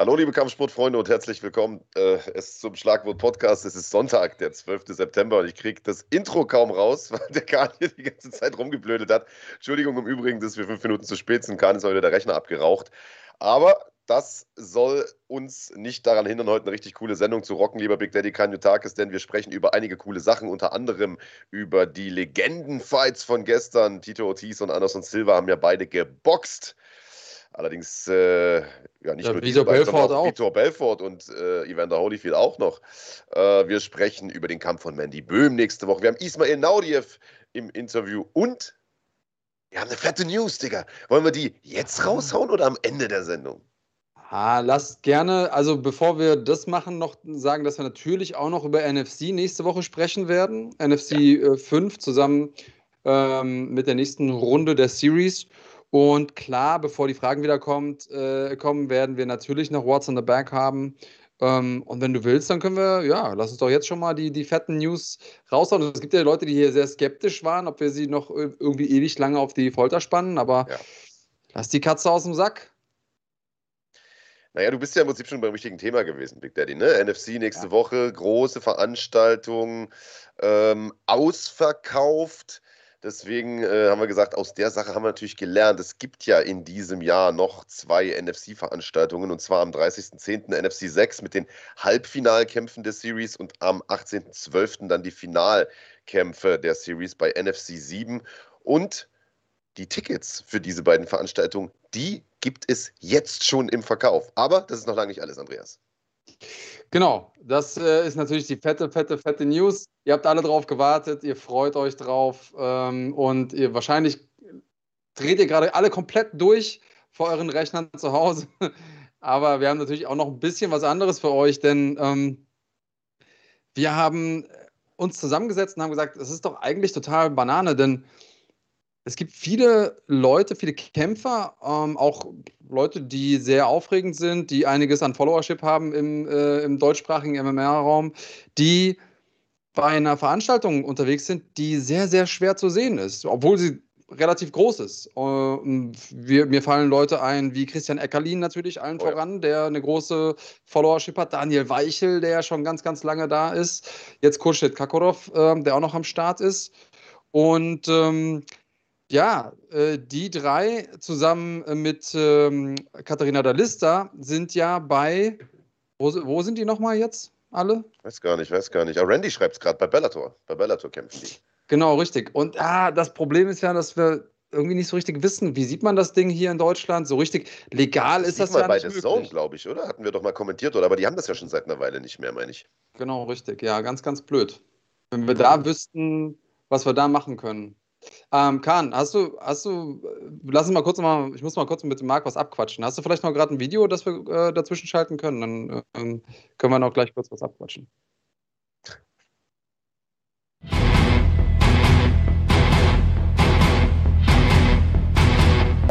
Hallo, liebe Kampfsportfreunde und herzlich willkommen. Äh, es zum Schlagwort Podcast. Es ist Sonntag, der 12. September und ich kriege das Intro kaum raus, weil der Kahn hier die ganze Zeit rumgeblödet hat. Entschuldigung im Übrigen, dass wir fünf Minuten zu spät sind. Kahn ist heute der Rechner abgeraucht. Aber das soll uns nicht daran hindern, heute eine richtig coole Sendung zu rocken, lieber Big Daddy Kanyotakis, denn wir sprechen über einige coole Sachen, unter anderem über die Legendenfights von gestern. Tito Ortiz und Anderson Silva haben ja beide geboxt. Allerdings äh, ja nicht ja, nur Vitor Belfort auch. Vitor Belfort und äh, Evander Holyfield auch noch. Äh, wir sprechen über den Kampf von Mandy Böhm nächste Woche. Wir haben Ismail Naudiev im Interview und wir haben eine fette News, Digga. Wollen wir die jetzt raushauen oder am Ende der Sendung? Ah, lasst gerne, also bevor wir das machen, noch sagen, dass wir natürlich auch noch über NFC nächste Woche sprechen werden. NFC ja. 5 äh, zusammen ähm, mit der nächsten Runde der Series. Und klar, bevor die Fragen wieder kommt, äh, kommen, werden wir natürlich noch What's on the Back haben. Ähm, und wenn du willst, dann können wir, ja, lass uns doch jetzt schon mal die, die fetten News raushauen. Es gibt ja Leute, die hier sehr skeptisch waren, ob wir sie noch irgendwie ewig lange auf die Folter spannen, aber ja. lass die Katze aus dem Sack. Naja, du bist ja im Prinzip schon beim richtigen Thema gewesen, Big Daddy. Ne? NFC nächste ja. Woche, große Veranstaltung, ähm, ausverkauft. Deswegen äh, haben wir gesagt, aus der Sache haben wir natürlich gelernt. Es gibt ja in diesem Jahr noch zwei NFC-Veranstaltungen und zwar am 30.10. NFC 6 mit den Halbfinalkämpfen der Series und am 18.12. dann die Finalkämpfe der Series bei NFC 7. Und die Tickets für diese beiden Veranstaltungen, die gibt es jetzt schon im Verkauf. Aber das ist noch lange nicht alles, Andreas. Genau, das äh, ist natürlich die fette, fette, fette News. Ihr habt alle drauf gewartet, ihr freut euch drauf ähm, und ihr wahrscheinlich dreht ihr gerade alle komplett durch vor euren Rechnern zu Hause. Aber wir haben natürlich auch noch ein bisschen was anderes für euch, denn ähm, wir haben uns zusammengesetzt und haben gesagt, es ist doch eigentlich total Banane, denn es gibt viele Leute, viele Kämpfer, ähm, auch Leute, die sehr aufregend sind, die einiges an Followership haben im, äh, im deutschsprachigen MMR-Raum, die bei einer Veranstaltung unterwegs sind, die sehr, sehr schwer zu sehen ist, obwohl sie relativ groß ist. Äh, wir, mir fallen Leute ein wie Christian Eckerlin natürlich allen oh ja. voran, der eine große Followership hat. Daniel Weichel, der ja schon ganz, ganz lange da ist. Jetzt Kurschet Kakorov, äh, der auch noch am Start ist. Und ähm, ja, äh, die drei zusammen äh, mit ähm, Katharina Dalista sind ja bei. Wo, wo sind die nochmal jetzt alle? Weiß gar nicht, weiß gar nicht. Aber Randy schreibt es gerade bei Bellator. Bei Bellator kämpfen die. Genau, richtig. Und ah, das Problem ist ja, dass wir irgendwie nicht so richtig wissen, wie sieht man das Ding hier in Deutschland? So richtig legal das ist das ja bei nicht bei Zone, glaube ich, oder? Hatten wir doch mal kommentiert, oder? Aber die haben das ja schon seit einer Weile nicht mehr, meine ich. Genau, richtig. Ja, ganz, ganz blöd. Wenn wir da wüssten, was wir da machen können. Ähm, Kahn, hast du, hast du, lass uns mal kurz mal, ich muss mal kurz mit dem Marc was abquatschen. Hast du vielleicht noch gerade ein Video, das wir äh, dazwischen schalten können? Dann ähm, können wir noch gleich kurz was abquatschen.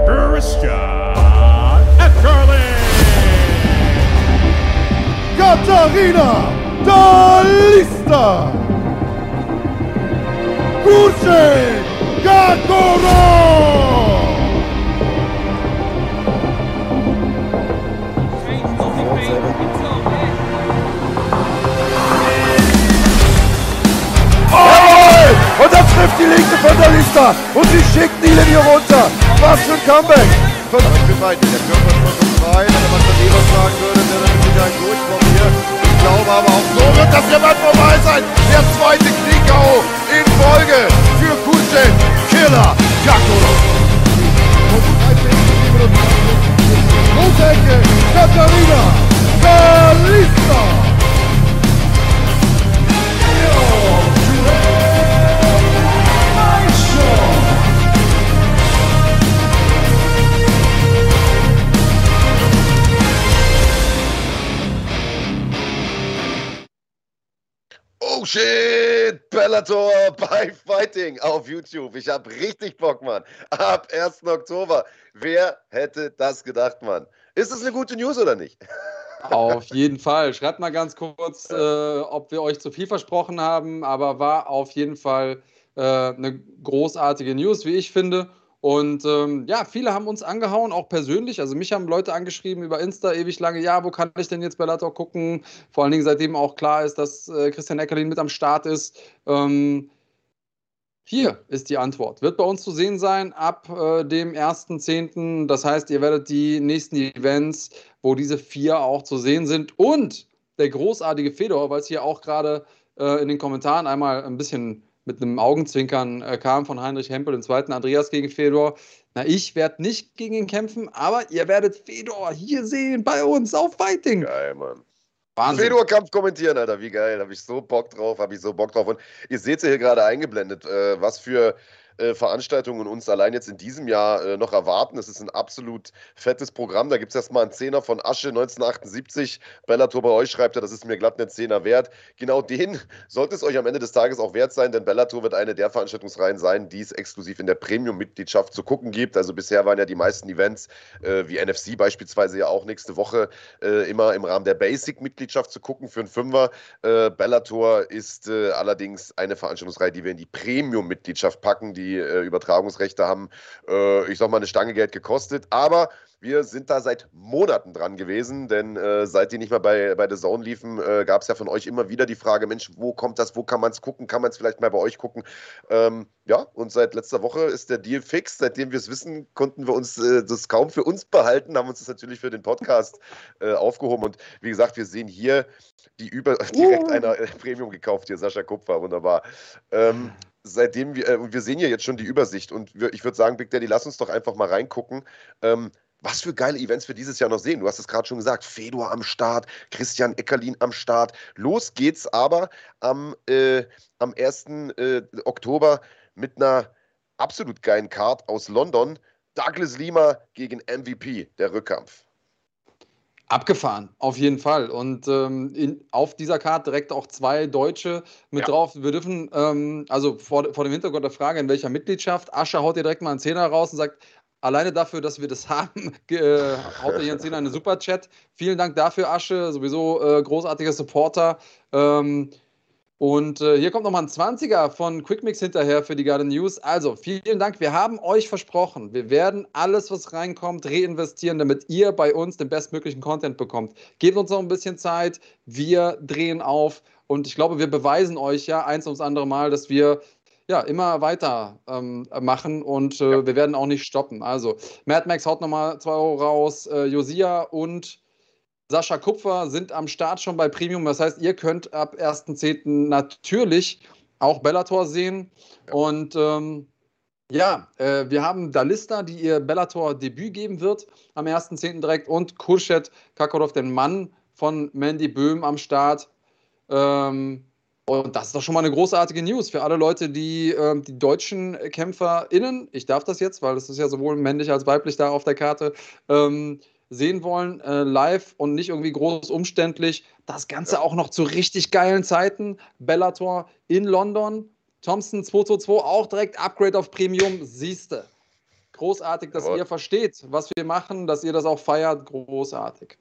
Christian Eckerling! Katharina Dalista! Kurze Gakoro! Und dann trifft die linke von der Lista und sie schickt Nielen hier runter. Was für ein Comeback. Aber ich bin bei dir. Der Körper ist vollkommen frei. Wenn von Eros sagen würde, wäre er mit Sicherheit durchkommen hier. Ich glaube aber auch so wird das bald vorbei sein. Der zweite Knie-K.O. in Folge für Kuchen Killer Jakolo. Großecke Katharina Galista. Oh shit, Bellator bei Fighting auf YouTube. Ich habe richtig Bock, Mann. Ab 1. Oktober. Wer hätte das gedacht, Mann? Ist das eine gute News oder nicht? Auf jeden Fall. Schreibt mal ganz kurz, äh, ob wir euch zu viel versprochen haben, aber war auf jeden Fall äh, eine großartige News, wie ich finde. Und ähm, ja, viele haben uns angehauen, auch persönlich. Also mich haben Leute angeschrieben über Insta ewig lange, ja, wo kann ich denn jetzt Bellator gucken? Vor allen Dingen seitdem auch klar ist, dass äh, Christian Eckerlin mit am Start ist. Ähm, hier ist die Antwort. Wird bei uns zu sehen sein ab äh, dem 1.10. Das heißt, ihr werdet die nächsten Events, wo diese vier auch zu sehen sind. Und der großartige Fedor, weil es hier auch gerade äh, in den Kommentaren einmal ein bisschen mit einem Augenzwinkern äh, kam von Heinrich Hempel, dem zweiten Andreas gegen Fedor. Na, ich werde nicht gegen ihn kämpfen, aber ihr werdet Fedor hier sehen bei uns auf Fighting. Geil, Mann. Fedor-Kampf kommentieren, Alter, wie geil. Habe ich so Bock drauf, habe ich so Bock drauf. Und ihr seht es ja hier gerade eingeblendet, äh, was für äh, Veranstaltungen uns allein jetzt in diesem Jahr äh, noch erwarten. Es ist ein absolut fettes Programm. Da gibt es erstmal einen Zehner von Asche 1978. Bellator bei euch schreibt er, das ist mir glatt ein Zehner wert. Genau den sollte es euch am Ende des Tages auch wert sein, denn Bellator wird eine der Veranstaltungsreihen sein, die es exklusiv in der Premium-Mitgliedschaft zu gucken gibt. Also bisher waren ja die meisten Events, äh, wie NFC beispielsweise ja auch nächste Woche, äh, immer im Rahmen der Basic-Mitgliedschaft zu gucken für einen Fünfer. Äh, Bellator ist allerdings eine Veranstaltungsreihe, die wir in die Premium-Mitgliedschaft packen, die äh, Übertragungsrechte haben, äh, ich sag mal, eine Stange Geld gekostet. Aber wir sind da seit Monaten dran gewesen, denn äh, seit die nicht mehr bei, bei The Zone liefen, äh, gab es ja von euch immer wieder die Frage: Mensch, wo kommt das? Wo kann man es gucken? Kann man es vielleicht mal bei euch gucken? Ähm, ja, und seit letzter Woche ist der Deal fix. Seitdem wir es wissen, konnten wir uns äh, das kaum für uns behalten, haben uns das natürlich für den Podcast äh, aufgehoben. Und wie gesagt, wir sehen hier die über direkt einer äh, Premium gekauft, hier Sascha Kupfer, wunderbar. Ähm, seitdem wir, äh, wir sehen ja jetzt schon die Übersicht und wir, ich würde sagen, Big Daddy, lass uns doch einfach mal reingucken. Ähm, was für geile Events wir dieses Jahr noch sehen. Du hast es gerade schon gesagt, Fedor am Start, Christian Eckerlin am Start. Los geht's aber am, äh, am 1. Äh, Oktober mit einer absolut geilen Card aus London. Douglas Lima gegen MVP, der Rückkampf. Abgefahren, auf jeden Fall. Und ähm, in, auf dieser Karte direkt auch zwei Deutsche mit ja. drauf. Wir dürfen, ähm, also vor, vor dem Hintergrund der Frage, in welcher Mitgliedschaft, Ascher haut dir direkt mal einen Zehner raus und sagt, alleine dafür, dass wir das haben, äh, haut er hier einen Zehner in den Superchat. Vielen Dank dafür, Asche, sowieso äh, großartiger Supporter. Ähm, und äh, hier kommt nochmal ein 20er von Quickmix hinterher für die Garden News. Also, vielen Dank. Wir haben euch versprochen, wir werden alles, was reinkommt, reinvestieren, damit ihr bei uns den bestmöglichen Content bekommt. Gebt uns noch ein bisschen Zeit. Wir drehen auf. Und ich glaube, wir beweisen euch ja eins ums andere Mal, dass wir ja, immer weiter ähm, machen und äh, ja. wir werden auch nicht stoppen. Also, Mad Max haut nochmal 2 Euro raus, äh, Josia und Sascha Kupfer sind am Start schon bei Premium. Das heißt, ihr könnt ab 1.10. natürlich auch Bellator sehen. Und ähm, ja, äh, wir haben Dalista, die ihr Bellator-Debüt geben wird am 1.10. direkt und Kurschet Kakarov, den Mann von Mandy Böhm am Start. Ähm, und das ist doch schon mal eine großartige News für alle Leute, die äh, die deutschen KämpferInnen, ich darf das jetzt, weil es ist ja sowohl männlich als weiblich da auf der Karte, ähm, sehen wollen, äh, live und nicht irgendwie groß umständlich. Das Ganze ja. auch noch zu richtig geilen Zeiten. Bellator in London. Thompson 222 auch direkt Upgrade auf Premium. Siehste. Großartig, dass Jawohl. ihr versteht, was wir machen, dass ihr das auch feiert. Großartig.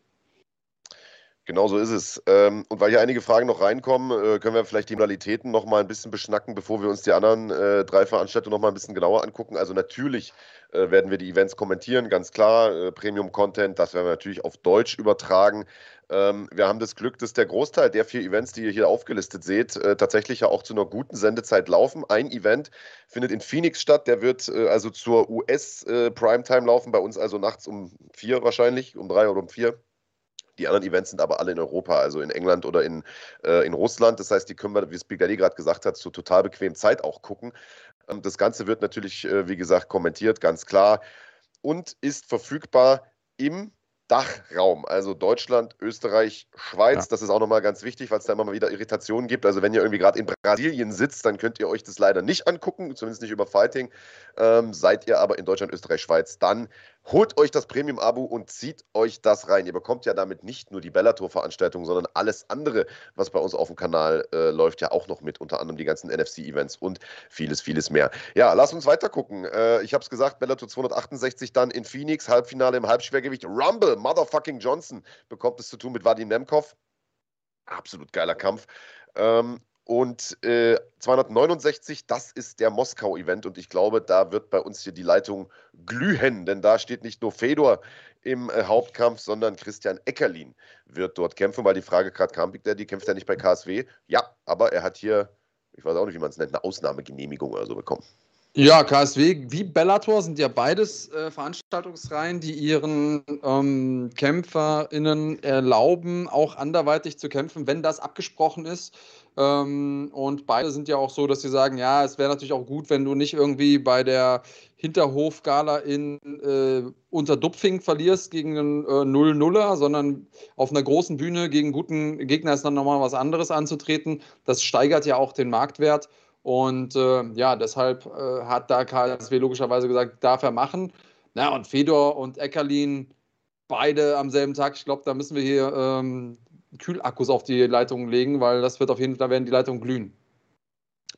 Genau so ist es. Ähm, und weil hier einige Fragen noch reinkommen, äh, können wir vielleicht die Modalitäten noch mal ein bisschen beschnacken, bevor wir uns die anderen äh, drei Veranstaltungen noch mal ein bisschen genauer angucken. Also natürlich äh, werden wir die Events kommentieren, ganz klar. Premium-Content, das werden wir natürlich auf Deutsch übertragen. Ähm, wir haben das Glück, dass der Großteil der vier Events, die ihr hier aufgelistet seht, tatsächlich ja auch zu einer guten Sendezeit laufen. Ein Event findet in Phoenix statt, der wird also zur US-Primetime laufen, bei uns also nachts um vier wahrscheinlich, um drei oder um vier. Die anderen Events sind aber alle in Europa, also in England oder in, äh, in Russland. Das heißt, die können wir, wie Spigadi gerade gesagt hat, zu total bequem Zeit auch gucken. Ähm, das Ganze wird natürlich, äh, wie gesagt, kommentiert, ganz klar. Und ist verfügbar im Dachraum, also Deutschland, Österreich, Schweiz. Ja. Das ist auch nochmal ganz wichtig, weil es da immer mal wieder Irritationen gibt. Also wenn ihr irgendwie gerade in Brasilien sitzt, dann könnt ihr euch das leider nicht angucken, zumindest nicht über Fighting. Ähm, seid ihr aber in Deutschland, Österreich, Schweiz, dann Holt euch das Premium-Abo und zieht euch das rein. Ihr bekommt ja damit nicht nur die Bellator-Veranstaltung, sondern alles andere, was bei uns auf dem Kanal äh, läuft, ja auch noch mit. Unter anderem die ganzen NFC-Events und vieles, vieles mehr. Ja, lass uns weiter gucken. Äh, ich habe es gesagt, Bellator 268 dann in Phoenix, Halbfinale im Halbschwergewicht. Rumble, Motherfucking Johnson bekommt es zu tun mit Vadim Nemkov. Absolut geiler Kampf. Ähm, Und äh, 269, das ist der Moskau-Event und ich glaube, da wird bei uns hier die Leitung glühen, denn da steht nicht nur Fedor im äh, Hauptkampf, sondern Christian Eckerlin wird dort kämpfen, weil die Frage gerade kam, Big Daddy kämpft er nicht bei KSW? Ja, aber er hat hier, ich weiß auch nicht, wie man es nennt, eine Ausnahmegenehmigung oder so bekommen. Ja, KSW wie Bellator sind ja beides äh, Veranstaltungsreihen, die ihren ähm, KämpferInnen erlauben, auch anderweitig zu kämpfen, wenn das abgesprochen ist. Ähm, und beide sind ja auch so, dass sie sagen, ja, es wäre natürlich auch gut, wenn du nicht irgendwie bei der Hinterhofgala in äh, Unterdupfing verlierst gegen einen äh, 0-0er, sondern auf einer großen Bühne gegen guten Gegner ist dann nochmal was anderes anzutreten. Das steigert ja auch den Marktwert. Und äh, ja, deshalb äh, hat da KSW logischerweise gesagt, darf er machen. Na, und Fedor und Eckerlin, beide am selben Tag. Ich glaube, da müssen wir hier ähm, Kühlakkus auf die Leitungen legen, weil das wird auf jeden Fall, da werden die Leitungen glühen.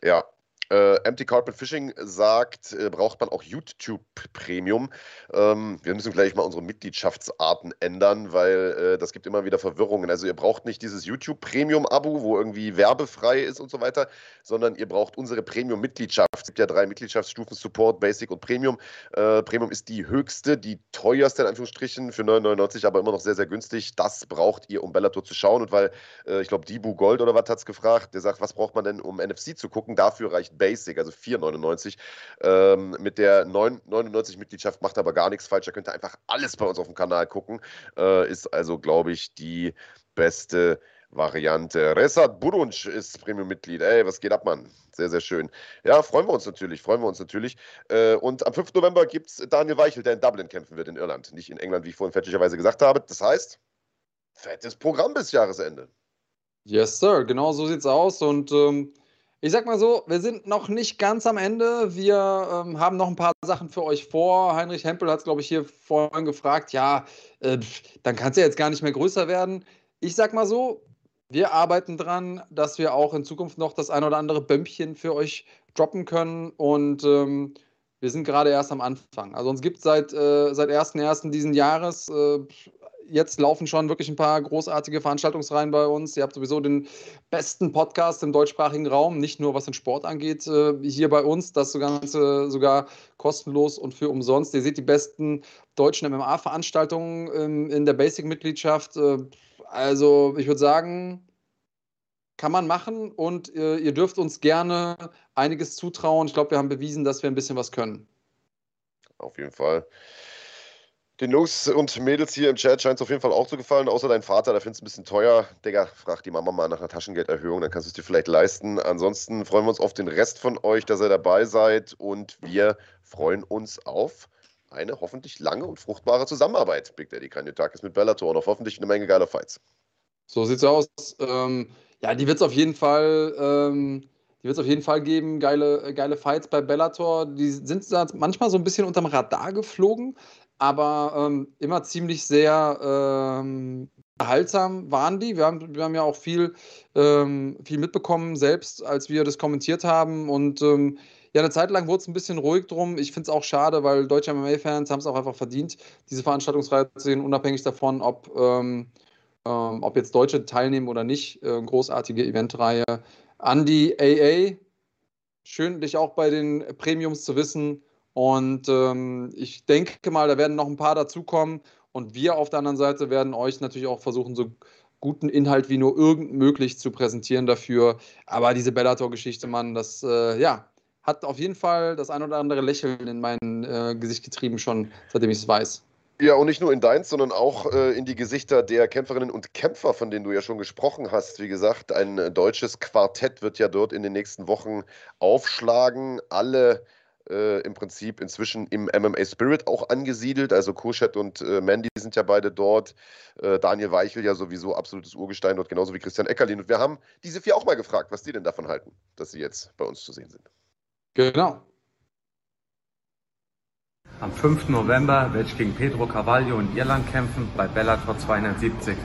Ja, äh, Empty Carpet Fishing sagt, äh, braucht man auch YouTube Premium. Ähm, wir müssen gleich mal unsere Mitgliedschaftsarten ändern, weil äh, das gibt immer wieder Verwirrungen. Also ihr braucht nicht dieses YouTube Premium Abo, wo irgendwie werbefrei ist und so weiter, sondern ihr braucht unsere Premium Mitgliedschaft. Es gibt ja drei Mitgliedschaftsstufen, Support, Basic und Premium. Äh, Premium ist die höchste, die teuerste in Anführungsstrichen für 9,99, aber immer noch sehr, sehr günstig. Das braucht ihr, um Bellator zu schauen. Und weil, äh, ich glaube, Dibu Gold oder was hat es gefragt, der sagt, was braucht man denn, um NFC zu gucken? Dafür reicht Basic, also 4,99. Ähm, mit der 99-Mitgliedschaft macht aber gar nichts falsch. Da könnt ihr einfach alles bei uns auf dem Kanal gucken. Äh, ist also, glaube ich, die beste Variante. Resat Burunc ist Premium-Mitglied. Ey, was geht ab, Mann? Sehr, sehr schön. Ja, freuen wir uns natürlich, freuen wir uns natürlich. Äh, und am 5. November gibt es Daniel Weichel, der in Dublin kämpfen wird, in Irland, nicht in England, wie ich vorhin fälschlicherweise gesagt habe. Das heißt, fettes Programm bis Jahresende. Yes, Sir, genau so sieht's aus. Und ähm, ich sag mal so, wir sind noch nicht ganz am Ende. Wir ähm, haben noch ein paar Sachen für euch vor. Heinrich Hempel hat es, glaube ich, hier vorhin gefragt. Ja, äh, dann kann es ja jetzt gar nicht mehr größer werden. Ich sag mal so, wir arbeiten dran, dass wir auch in Zukunft noch das ein oder andere Bömpchen für euch droppen können. Und ähm, wir sind gerade erst am Anfang. Also uns gibt es seit, äh, seit 1.1. diesen Jahres äh, jetzt laufen schon wirklich ein paar großartige Veranstaltungsreihen bei uns. Ihr habt sowieso den besten Podcast im deutschsprachigen Raum, nicht nur was den Sport angeht, äh, hier bei uns. Das Ganze sogar kostenlos und für umsonst. Ihr seht die besten deutschen MMA-Veranstaltungen ähm, in der Basic-Mitgliedschaft. Äh, also ich würde sagen, kann man machen und äh, ihr dürft uns gerne einiges zutrauen. Ich glaube, wir haben bewiesen, dass wir ein bisschen was können. Auf jeden Fall. Den Jungs und Mädels hier im Chat scheint es auf jeden Fall auch zu gefallen, außer dein Vater, der findet es ein bisschen teuer. Digga, frag die Mama mal nach einer Taschengelderhöhung, dann kannst du es dir vielleicht leisten. Ansonsten freuen wir uns auf den Rest von euch, dass ihr dabei seid und wir freuen uns auf eine hoffentlich lange und fruchtbare Zusammenarbeit. Big Daddy ist mit Bellator und auf hoffentlich eine Menge geiler Fights. So sieht's aus. Ähm, ja, die wird es auf jeden Fall. Ähm die wird es auf jeden Fall geben. Geile, geile Fights bei Bellator. Die sind manchmal so ein bisschen unterm Radar geflogen aber ähm, immer ziemlich sehr ähm, erhaltsam waren die. Wir haben, wir haben ja auch viel, ähm, viel mitbekommen, selbst als wir das kommentiert haben. Und ähm, ja, eine Zeit lang wurde es ein bisschen ruhig drum. Ich finde es auch schade, weil deutsche MMA-Fans haben es auch einfach verdient, diese Veranstaltungsreihe zu sehen, unabhängig davon, ob, ähm, ähm, ob jetzt Deutsche teilnehmen oder nicht. Äh, großartige Eventreihe. Andy AA, schön, dich auch bei den Premiums zu wissen. Und ähm, ich denke mal, da werden noch ein paar dazukommen. Und wir auf der anderen Seite werden euch natürlich auch versuchen, so guten Inhalt wie nur irgend möglich zu präsentieren dafür. Aber diese Bellator-Geschichte, Mann, das äh, ja, hat auf jeden Fall das ein oder andere Lächeln in mein äh, Gesicht getrieben, schon seitdem ich es weiß. Ja, und nicht nur in deins, sondern auch äh, in die Gesichter der Kämpferinnen und Kämpfer, von denen du ja schon gesprochen hast. Wie gesagt, ein äh, deutsches Quartett wird ja dort in den nächsten Wochen aufschlagen. Alle äh, im Prinzip inzwischen im MMA Spirit auch angesiedelt. Also Kurschet und äh, Mandy sind ja beide dort. Äh, Daniel Weichel ja sowieso absolutes Urgestein dort, genauso wie Christian Eckerlin. Und wir haben diese vier auch mal gefragt, was die denn davon halten, dass sie jetzt bei uns zu sehen sind. Genau. Am 5. November werde ich gegen Pedro Carvalho in Irland kämpfen bei Bellator 270.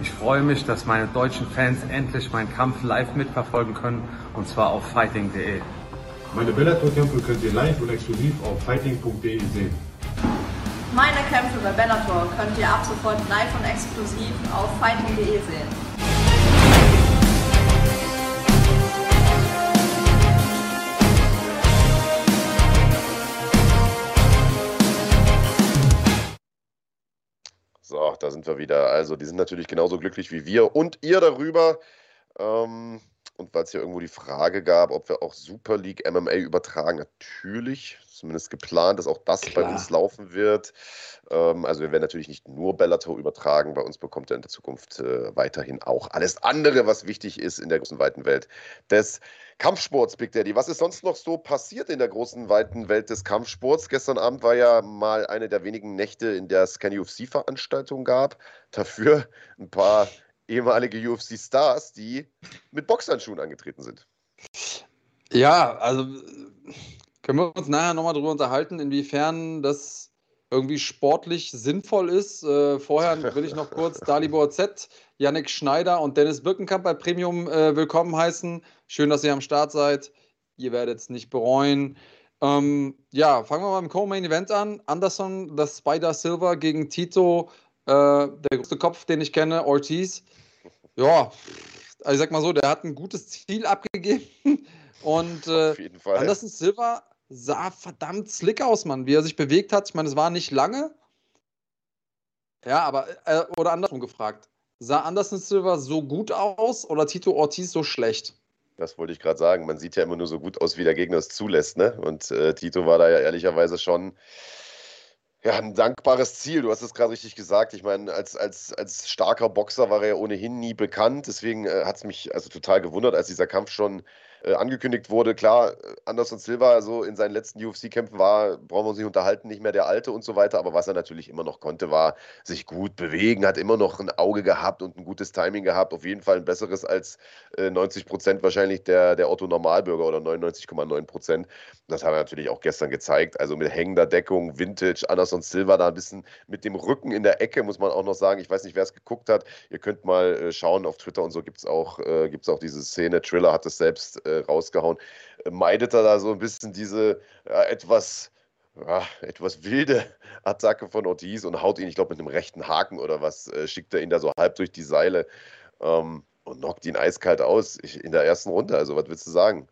Ich freue mich, dass meine deutschen Fans endlich meinen Kampf live mitverfolgen können und zwar auf fighting.de. Meine Bellator-Kämpfe könnt ihr live und exklusiv auf fighting.de sehen. Meine Kämpfe bei Bellator könnt ihr ab sofort live und exklusiv auf fighting.de sehen. So, da sind wir wieder. Also, die sind natürlich genauso glücklich wie wir und ihr darüber. Ähm, und weil es ja irgendwo die Frage gab, ob wir auch Super League MMA übertragen, natürlich, zumindest geplant, dass auch das Klar. bei uns laufen wird. Ähm, also wir werden natürlich nicht nur Bellator übertragen, bei uns bekommt er in der Zukunft äh, weiterhin auch alles andere, was wichtig ist in der großen weiten Welt des Kampfsports, Big Daddy. Was ist sonst noch so passiert in der großen weiten Welt des Kampfsports? Gestern Abend war ja mal eine der wenigen Nächte, in der es keine UFC-Veranstaltung gab. Dafür ein paar ehemalige UFC-Stars, die mit Boxhandschuhen angetreten sind. Ja, also können wir uns nachher nochmal darüber unterhalten, inwiefern das irgendwie sportlich sinnvoll ist. Äh, vorher will ich noch kurz Dalibor Z, Yannick Schneider und Dennis Birkenkamp bei Premium äh, willkommen heißen. Schön, dass ihr am Start seid. Ihr werdet es nicht bereuen. Ähm, ja, fangen wir mal im Co-Main Event an. Anderson, das Spider Silver gegen Tito, äh, der größte Kopf, den ich kenne, Ortiz ja, also ich sag mal so, der hat ein gutes Ziel abgegeben. Und äh. Anderson Silva sah verdammt slick aus, Mann, wie er sich bewegt hat. Ich meine, es war nicht lange. Ja, aber, äh, oder andersrum gefragt. Sah Anderson Silva so gut aus oder Tito Ortiz so schlecht? Das wollte ich gerade sagen. Man sieht ja immer nur so gut aus, wie der Gegner es zulässt. Ne? Und äh, Tito war da ja ehrlicherweise schon ja, ein dankbares Ziel. Du hast es gerade richtig gesagt. Ich meine, als, als, als starker Boxer war er ja ohnehin nie bekannt. Deswegen äh, hat es mich also total gewundert, als dieser Kampf schon äh, angekündigt wurde. Klar, äh, Anderson Silva so in seinen letzten UFC-Kämpfen war, brauchen wir uns nicht unterhalten, nicht mehr der Alte und so weiter. Aber was er natürlich immer noch konnte, war sich gut bewegen, hat immer noch ein Auge gehabt und ein gutes Timing gehabt. Auf jeden Fall ein besseres als äh, 90 Prozent wahrscheinlich der, der Otto-Normalbürger oder 99,9 Prozent. Das hat er natürlich auch gestern gezeigt. Also mit hängender Deckung, Vintage, Anderson Silva da ein bisschen mit dem Rücken in der Ecke, muss man auch noch sagen. Ich weiß nicht, wer es geguckt hat. Ihr könnt mal äh, schauen auf Twitter und so gibt es auch, äh, auch diese Szene. Triller hat es selbst äh, rausgehauen, äh, meidet er da so ein bisschen diese ja, etwas, ja, etwas wilde Attacke von Ortiz und haut ihn, ich glaube, mit einem rechten Haken oder was, äh, schickt er ihn da so halb durch die Seile ähm, und knockt ihn eiskalt aus ich, in der ersten Runde. Also, was willst du sagen?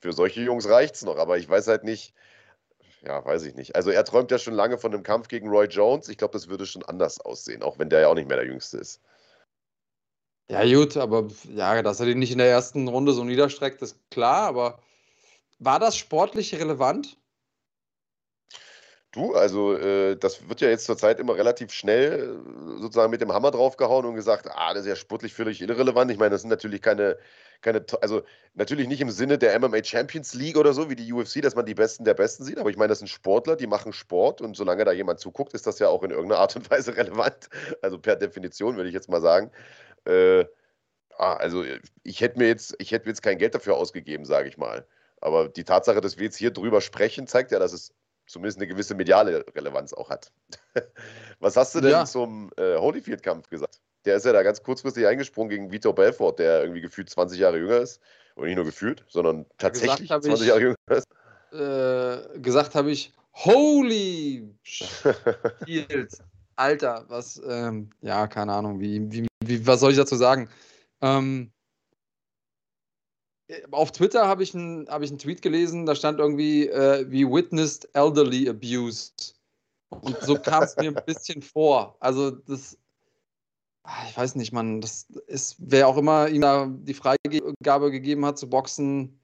Für solche Jungs reicht es noch, aber ich weiß halt nicht, ja, weiß ich nicht. Also er träumt ja schon lange von einem Kampf gegen Roy Jones. Ich glaube, das würde schon anders aussehen, auch wenn der ja auch nicht mehr der Jüngste ist. Ja, gut, aber ja, dass er den nicht in der ersten Runde so niederstreckt, ist klar, aber war das sportlich relevant? Du, also äh, das wird ja jetzt zurzeit immer relativ schnell äh, sozusagen mit dem Hammer draufgehauen und gesagt, ah, das ist ja sportlich völlig irrelevant. Ich meine, das sind natürlich keine, keine, also natürlich nicht im Sinne der MMA Champions League oder so, wie die UFC, dass man die Besten der Besten sieht, aber ich meine, das sind Sportler, die machen Sport und solange da jemand zuguckt, ist das ja auch in irgendeiner Art und Weise relevant. Also per Definition würde ich jetzt mal sagen. Äh, ah, also ich hätte mir jetzt, ich hätte mir jetzt kein Geld dafür ausgegeben, sage ich mal. Aber die Tatsache, dass wir jetzt hier drüber sprechen, zeigt ja, dass es zumindest eine gewisse mediale Relevanz auch hat. Was hast du denn ja. zum äh, Holyfield-Kampf gesagt? Der ist ja da ganz kurzfristig eingesprungen gegen Vitor Belfort, der irgendwie gefühlt 20 Jahre jünger ist. Und nicht nur gefühlt, sondern tatsächlich 20 ich, Jahre jünger ist. Äh, gesagt habe ich, Holy. Alter, was, ähm, ja, keine Ahnung, wie, wie, wie, was soll ich dazu sagen? Ähm, auf Twitter habe ich, ein, hab ich einen Tweet gelesen, da stand irgendwie, äh, wie witnessed elderly abuse. Und so kam es mir ein bisschen vor. Also, das, ah, ich weiß nicht, man, das ist, wer auch immer ihm da die Freigabe gegeben hat zu boxen,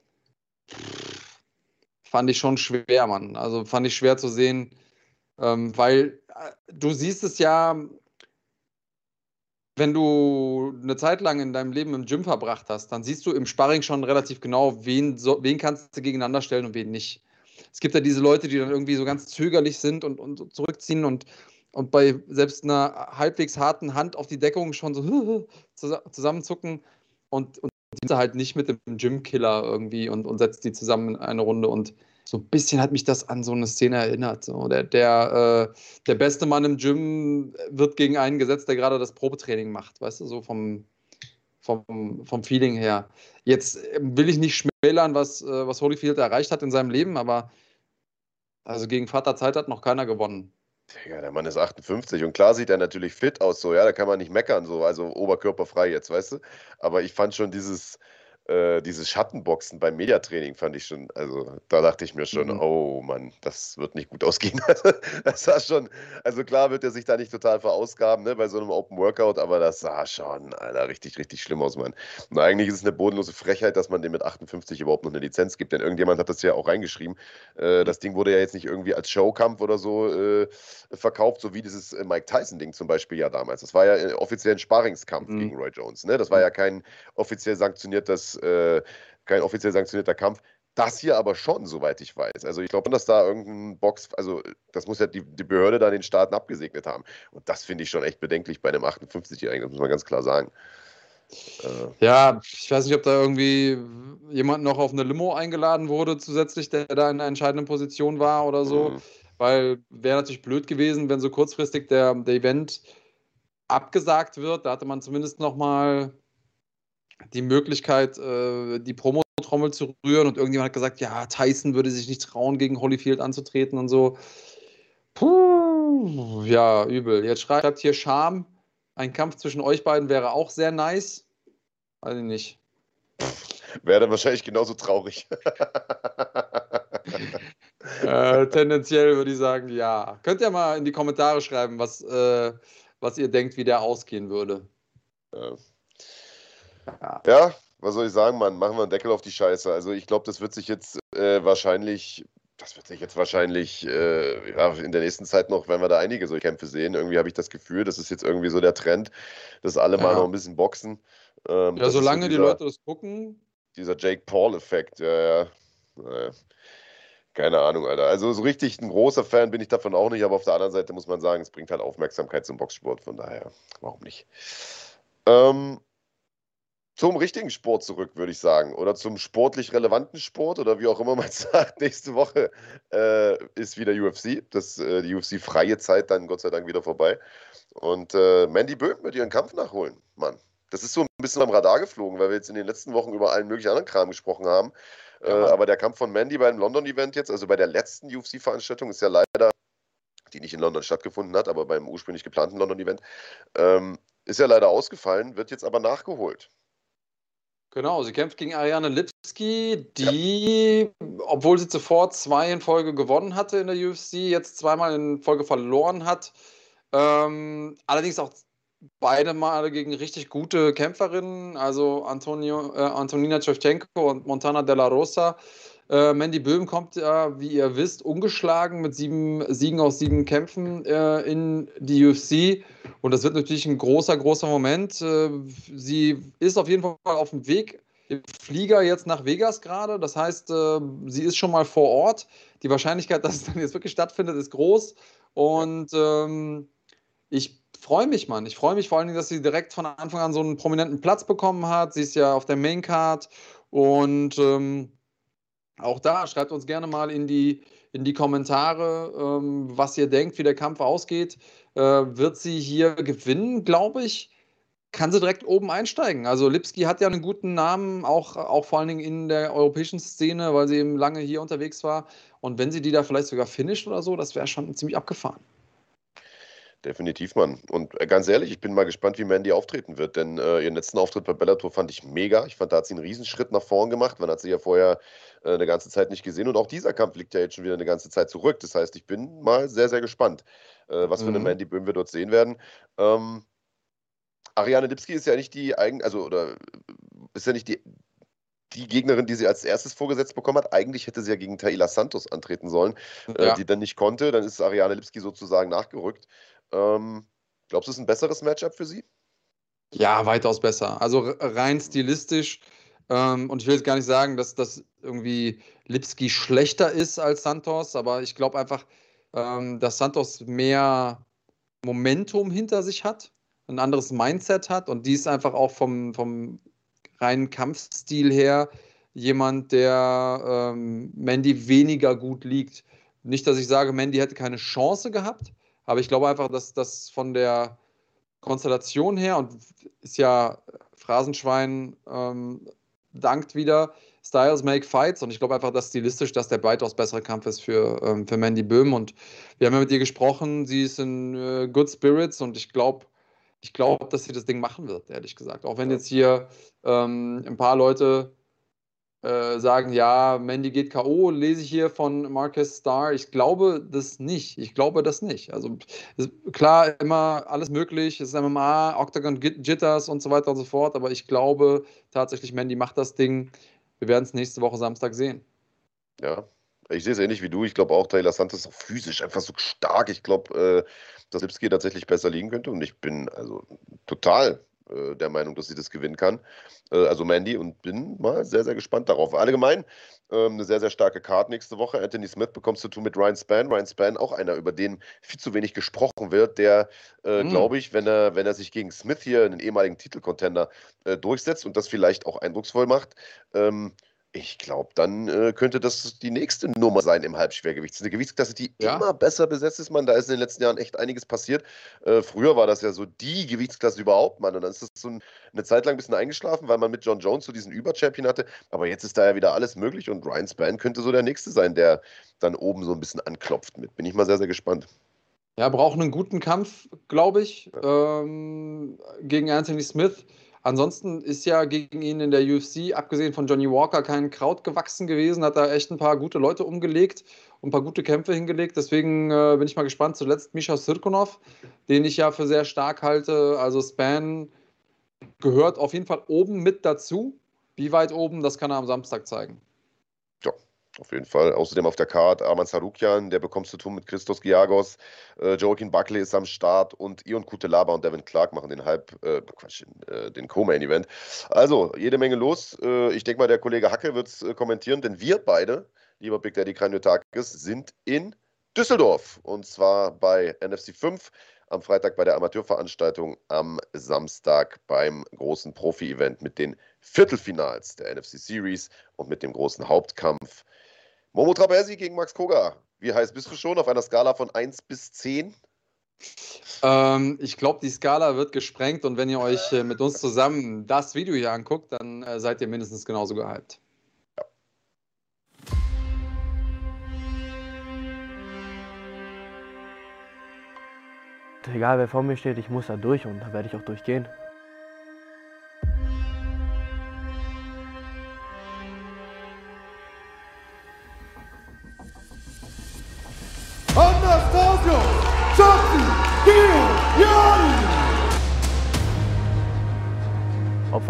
fand ich schon schwer, Mann. Also fand ich schwer zu sehen, ähm, weil äh, du siehst es ja, wenn du eine Zeit lang in deinem Leben im Gym verbracht hast, dann siehst du im Sparring schon relativ genau, wen, so, wen kannst du gegeneinander stellen und wen nicht. Es gibt ja diese Leute, die dann irgendwie so ganz zögerlich sind und, und zurückziehen und, und bei selbst einer halbwegs harten Hand auf die Deckung schon so zusammenzucken und, und die halt nicht mit dem Gym-Killer irgendwie und, und setzt die zusammen in eine Runde und so ein bisschen hat mich das an so eine Szene erinnert. So. Der, der, äh, der beste Mann im Gym wird gegen einen gesetzt, der gerade das Probetraining macht, weißt du, so vom, vom, vom Feeling her. Jetzt will ich nicht schmälern, was, äh, was Holyfield erreicht hat in seinem Leben, aber also gegen Vater Zeit hat noch keiner gewonnen. Ja, der Mann ist 58 und klar sieht er natürlich fit aus, so, ja, da kann man nicht meckern, so, also oberkörperfrei jetzt, weißt du. Aber ich fand schon dieses, äh, dieses Schattenboxen beim Mediatraining fand ich schon, also da dachte ich mir schon, mhm. oh Mann, das wird nicht gut ausgehen. das war schon, also klar wird er sich da nicht total verausgaben, ne, bei so einem Open Workout, aber das sah schon, Alter, richtig, richtig schlimm aus, Mann. Und eigentlich ist es eine bodenlose Frechheit, dass man dem mit 58 überhaupt noch eine Lizenz gibt, denn irgendjemand hat das ja auch reingeschrieben. Äh, mhm. das Ding wurde ja jetzt nicht irgendwie als Showkampf oder so äh, verkauft, so wie dieses äh, Mike Tyson-Ding zum Beispiel ja damals. Das war ja äh, offiziell ein Sparingskampf mhm. gegen Roy Jones, ne? Das war ja kein offiziell sanktioniertes äh, kein offiziell sanktionierter Kampf. Das hier aber schon, soweit ich weiß. Also ich glaube, dass da irgendein Box, also das muss ja die, die Behörde da den Staaten abgesegnet haben. Und das finde ich schon echt bedenklich bei einem 58-Jährigen, das muss man ganz klar sagen. Äh. Ja, ich weiß nicht, ob da irgendwie jemand noch auf eine Limo eingeladen wurde, zusätzlich, der da in einer entscheidenden Position war oder so. Mhm. Weil wäre natürlich blöd gewesen, wenn so kurzfristig der, der Event abgesagt wird. Da hatte man zumindest noch mal die Möglichkeit, äh, die Promo-Trommel zu rühren und irgendjemand hat gesagt, ja, Tyson würde sich nicht trauen, gegen Holyfield anzutreten und so. Puh, ja, übel. Jetzt schreibt hier Scham, ein Kampf zwischen euch beiden wäre auch sehr nice. Weiß ich nicht. Wäre dann wahrscheinlich genauso traurig. äh, tendenziell würde ich sagen, ja. Könnt ihr mal in die Kommentare schreiben, was, äh, was ihr denkt, wie der ausgehen würde. Ja. Ja. ja, was soll ich sagen, Mann? Machen wir einen Deckel auf die Scheiße. Also ich glaube, das wird sich jetzt äh, wahrscheinlich, das wird sich jetzt wahrscheinlich äh, ja, in der nächsten Zeit noch, wenn wir da einige solche Kämpfe sehen. Irgendwie habe ich das Gefühl, das ist jetzt irgendwie so der Trend, dass alle ja. mal noch ein bisschen boxen. Ähm, ja, solange so dieser, die Leute das gucken. Dieser Jake Paul-Effekt, ja, ja. Naja. Keine Ahnung, Alter. Also so richtig ein großer Fan bin ich davon auch nicht, aber auf der anderen Seite muss man sagen, es bringt halt Aufmerksamkeit zum Boxsport, von daher, warum nicht? Ähm, zum richtigen Sport zurück, würde ich sagen. Oder zum sportlich relevanten Sport oder wie auch immer man sagt. Nächste Woche äh, ist wieder UFC. Das, äh, die UFC-freie Zeit dann Gott sei Dank wieder vorbei. Und äh, Mandy Böhm wird ihren Kampf nachholen, Mann. Das ist so ein bisschen am Radar geflogen, weil wir jetzt in den letzten Wochen über allen möglichen anderen Kram gesprochen haben. Äh, ja. aber der Kampf von Mandy beim London-Event jetzt, also bei der letzten UFC-Veranstaltung, ist ja leider, die nicht in London stattgefunden hat, aber beim ursprünglich geplanten London-Event, ähm, ist ja leider ausgefallen, wird jetzt aber nachgeholt. Genau, sie kämpft gegen Ariane Lipski, die, ja. obwohl sie zuvor zwei in Folge gewonnen hatte in der UFC, jetzt zweimal in Folge verloren hat. Ähm, allerdings auch beide Male gegen richtig gute Kämpferinnen, also Antonio, äh, Antonina Shevchenko und Montana De La Rosa. Äh, Mandy Böhm kommt ja, wie ihr wisst, ungeschlagen mit sieben Siegen aus sieben Kämpfen äh, in die UFC. Und das wird natürlich ein großer, großer Moment. Äh, sie ist auf jeden Fall auf dem Weg im Flieger jetzt nach Vegas gerade. Das heißt, äh, sie ist schon mal vor Ort. Die Wahrscheinlichkeit, dass es dann jetzt wirklich stattfindet, ist groß. Und ähm, ich freue mich, Mann. Ich freue mich vor allen Dingen, dass sie direkt von Anfang an so einen prominenten Platz bekommen hat. Sie ist ja auf der Maincard und ähm, auch da schreibt uns gerne mal in die, in die Kommentare, ähm, was ihr denkt, wie der Kampf ausgeht. Äh, wird sie hier gewinnen, glaube ich? Kann sie direkt oben einsteigen. Also Lipski hat ja einen guten Namen, auch, auch vor allen Dingen in der europäischen Szene, weil sie eben lange hier unterwegs war. Und wenn sie die da vielleicht sogar finisht oder so, das wäre schon ziemlich abgefahren. Definitiv, Mann. Und äh, ganz ehrlich, ich bin mal gespannt, wie Mandy auftreten wird, denn äh, ihren letzten Auftritt bei Bellator fand ich mega. Ich fand, da hat sie einen Riesenschritt nach vorn gemacht. Man hat sie ja vorher äh, eine ganze Zeit nicht gesehen und auch dieser Kampf liegt ja jetzt schon wieder eine ganze Zeit zurück. Das heißt, ich bin mal sehr, sehr gespannt, äh, was mhm. für eine mhm. Mandy Böhm wir dort sehen werden. Ähm, Ariane Lipski ist ja nicht die eigen, also oder ist ja nicht die, die Gegnerin, die sie als erstes vorgesetzt bekommen hat. Eigentlich hätte sie ja gegen Taila Santos antreten sollen, äh, ja. die dann nicht konnte. Dann ist Ariane Lipski sozusagen nachgerückt. Ähm, glaubst du, es ist ein besseres Matchup für sie? Ja, weitaus besser. Also rein stilistisch. Ähm, und ich will jetzt gar nicht sagen, dass das irgendwie Lipski schlechter ist als Santos, aber ich glaube einfach, ähm, dass Santos mehr Momentum hinter sich hat, ein anderes Mindset hat und die ist einfach auch vom, vom reinen Kampfstil her jemand, der ähm, Mandy weniger gut liegt. Nicht, dass ich sage, Mandy hätte keine Chance gehabt, aber ich glaube einfach, dass das von der Konstellation her und ist ja Phrasenschwein ähm, dankt wieder, Styles make fights. Und ich glaube einfach, dass stilistisch das der weitaus bessere Kampf ist für, ähm, für Mandy Böhm. Und wir haben ja mit ihr gesprochen, sie ist in äh, good spirits. Und ich glaube, ich glaube, dass sie das Ding machen wird, ehrlich gesagt. Auch wenn jetzt hier ähm, ein paar Leute äh, sagen, ja, Mandy geht K.O., lese ich hier von Marcus Starr. Ich glaube das nicht. Ich glaube das nicht. Also klar, immer alles möglich. Es ist MMA, Octagon Jitters und so weiter und so fort. Aber ich glaube tatsächlich, Mandy macht das Ding. Wir werden es nächste Woche Samstag sehen. Ja, ich sehe es ähnlich wie du. Ich glaube auch, Taylor Santos ist auch physisch einfach so stark. Ich glaube, äh, dass Lipski tatsächlich besser liegen könnte. Und ich bin also total äh, der Meinung, dass sie das gewinnen kann. Äh, also Mandy und bin mal sehr, sehr gespannt darauf. Allgemein ähm, eine sehr, sehr starke Karte nächste Woche. Anthony Smith bekommst du tun mit Ryan Spann. Ryan Spann auch einer, über den viel zu wenig gesprochen wird, der, äh, mhm. glaube ich, wenn er, wenn er sich gegen Smith hier, einen ehemaligen Titelcontender, äh, durchsetzt und das vielleicht auch eindrucksvoll macht, ähm, ich glaube, dann äh, könnte das die nächste Nummer sein im Halbschwergewicht. Das ist eine Gewichtsklasse, die ja. immer besser besetzt ist, man. Da ist in den letzten Jahren echt einiges passiert. Äh, früher war das ja so die Gewichtsklasse überhaupt, Mann. Und dann ist das so ein, eine Zeit lang ein bisschen eingeschlafen, weil man mit John Jones so diesen Überchampion hatte. Aber jetzt ist da ja wieder alles möglich und Ryan Spann könnte so der nächste sein, der dann oben so ein bisschen anklopft mit. Bin ich mal sehr, sehr gespannt. Ja, brauchen einen guten Kampf, glaube ich, ja. ähm, gegen Anthony Smith. Ansonsten ist ja gegen ihn in der UFC, abgesehen von Johnny Walker, kein Kraut gewachsen gewesen. Hat da echt ein paar gute Leute umgelegt und ein paar gute Kämpfe hingelegt. Deswegen äh, bin ich mal gespannt. Zuletzt Misha Sirkunov, den ich ja für sehr stark halte. Also Span gehört auf jeden Fall oben mit dazu. Wie weit oben, das kann er am Samstag zeigen. Auf jeden Fall. Außerdem auf der Karte Arman Sarukian, der bekommst zu tun mit Christos Giagos. Äh, Joaquin Buckley ist am Start und Ion Kutelaba und Devin Clark machen den Halb, äh, Quatsch, äh, den Co-Main-Event. Also, jede Menge los. Äh, ich denke mal, der Kollege Hacke wird es äh, kommentieren, denn wir beide, lieber Big Daddy Kranjotakis, sind in Düsseldorf und zwar bei NFC 5 am Freitag bei der Amateurveranstaltung, am Samstag beim großen Profi-Event mit den Viertelfinals der NFC Series und mit dem großen Hauptkampf Momo Trabelsi gegen Max Koga. Wie heiß bist du schon auf einer Skala von 1 bis 10? Ähm, ich glaube, die Skala wird gesprengt und wenn ihr euch äh, mit uns zusammen das Video hier anguckt, dann äh, seid ihr mindestens genauso gehypt. Egal wer vor mir steht, ich muss da durch und da werde ich auch durchgehen.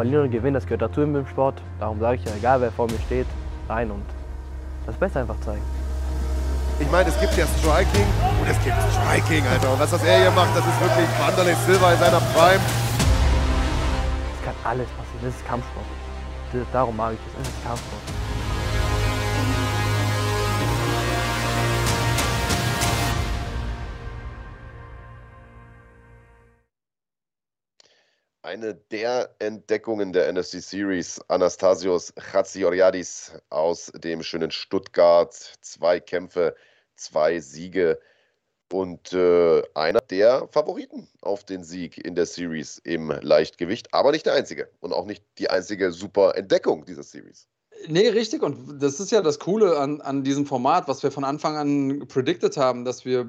Verlieren gewinnen, das gehört dazu im Sport. Darum sage ich ja, egal wer vor mir steht, rein und das Beste einfach zeigen. Ich meine, es gibt ja Striking und es gibt Striking, Alter. Und was das er hier macht, das ist wirklich Wanderlei Silva in seiner Prime. Es kann alles passieren, das ist Kampfsport. Darum mag ich es, es ist Kampfsport. Eine der Entdeckungen der NFC Series, Anastasios Chatsioriadis aus dem schönen Stuttgart. Zwei Kämpfe, zwei Siege und äh, einer der Favoriten auf den Sieg in der Series im Leichtgewicht, aber nicht der einzige und auch nicht die einzige super Entdeckung dieser Series. Nee, richtig. Und das ist ja das Coole an, an diesem Format, was wir von Anfang an predicted haben, dass wir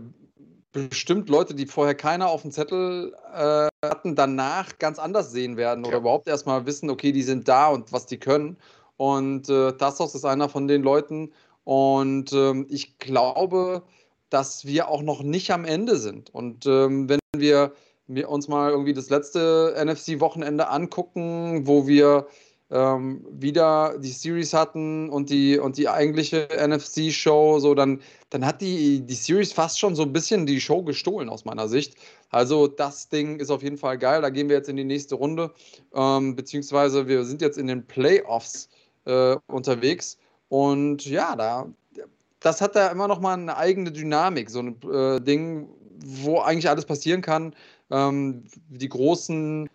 bestimmt Leute, die vorher keiner auf dem Zettel äh, hatten, danach ganz anders sehen werden ja. oder überhaupt erstmal wissen, okay, die sind da und was die können. Und äh, Tassos ist einer von den Leuten. Und ähm, ich glaube, dass wir auch noch nicht am Ende sind. Und ähm, wenn wir, wir uns mal irgendwie das letzte NFC-Wochenende angucken, wo wir ähm, wieder die Series hatten und die, und die eigentliche NFC-Show, so dann, dann hat die, die Series fast schon so ein bisschen die Show gestohlen aus meiner Sicht. Also das Ding ist auf jeden Fall geil. Da gehen wir jetzt in die nächste Runde, ähm, beziehungsweise wir sind jetzt in den Playoffs äh, unterwegs. Und ja, da, das hat da immer noch mal eine eigene Dynamik, so ein äh, Ding, wo eigentlich alles passieren kann. Ähm, die großen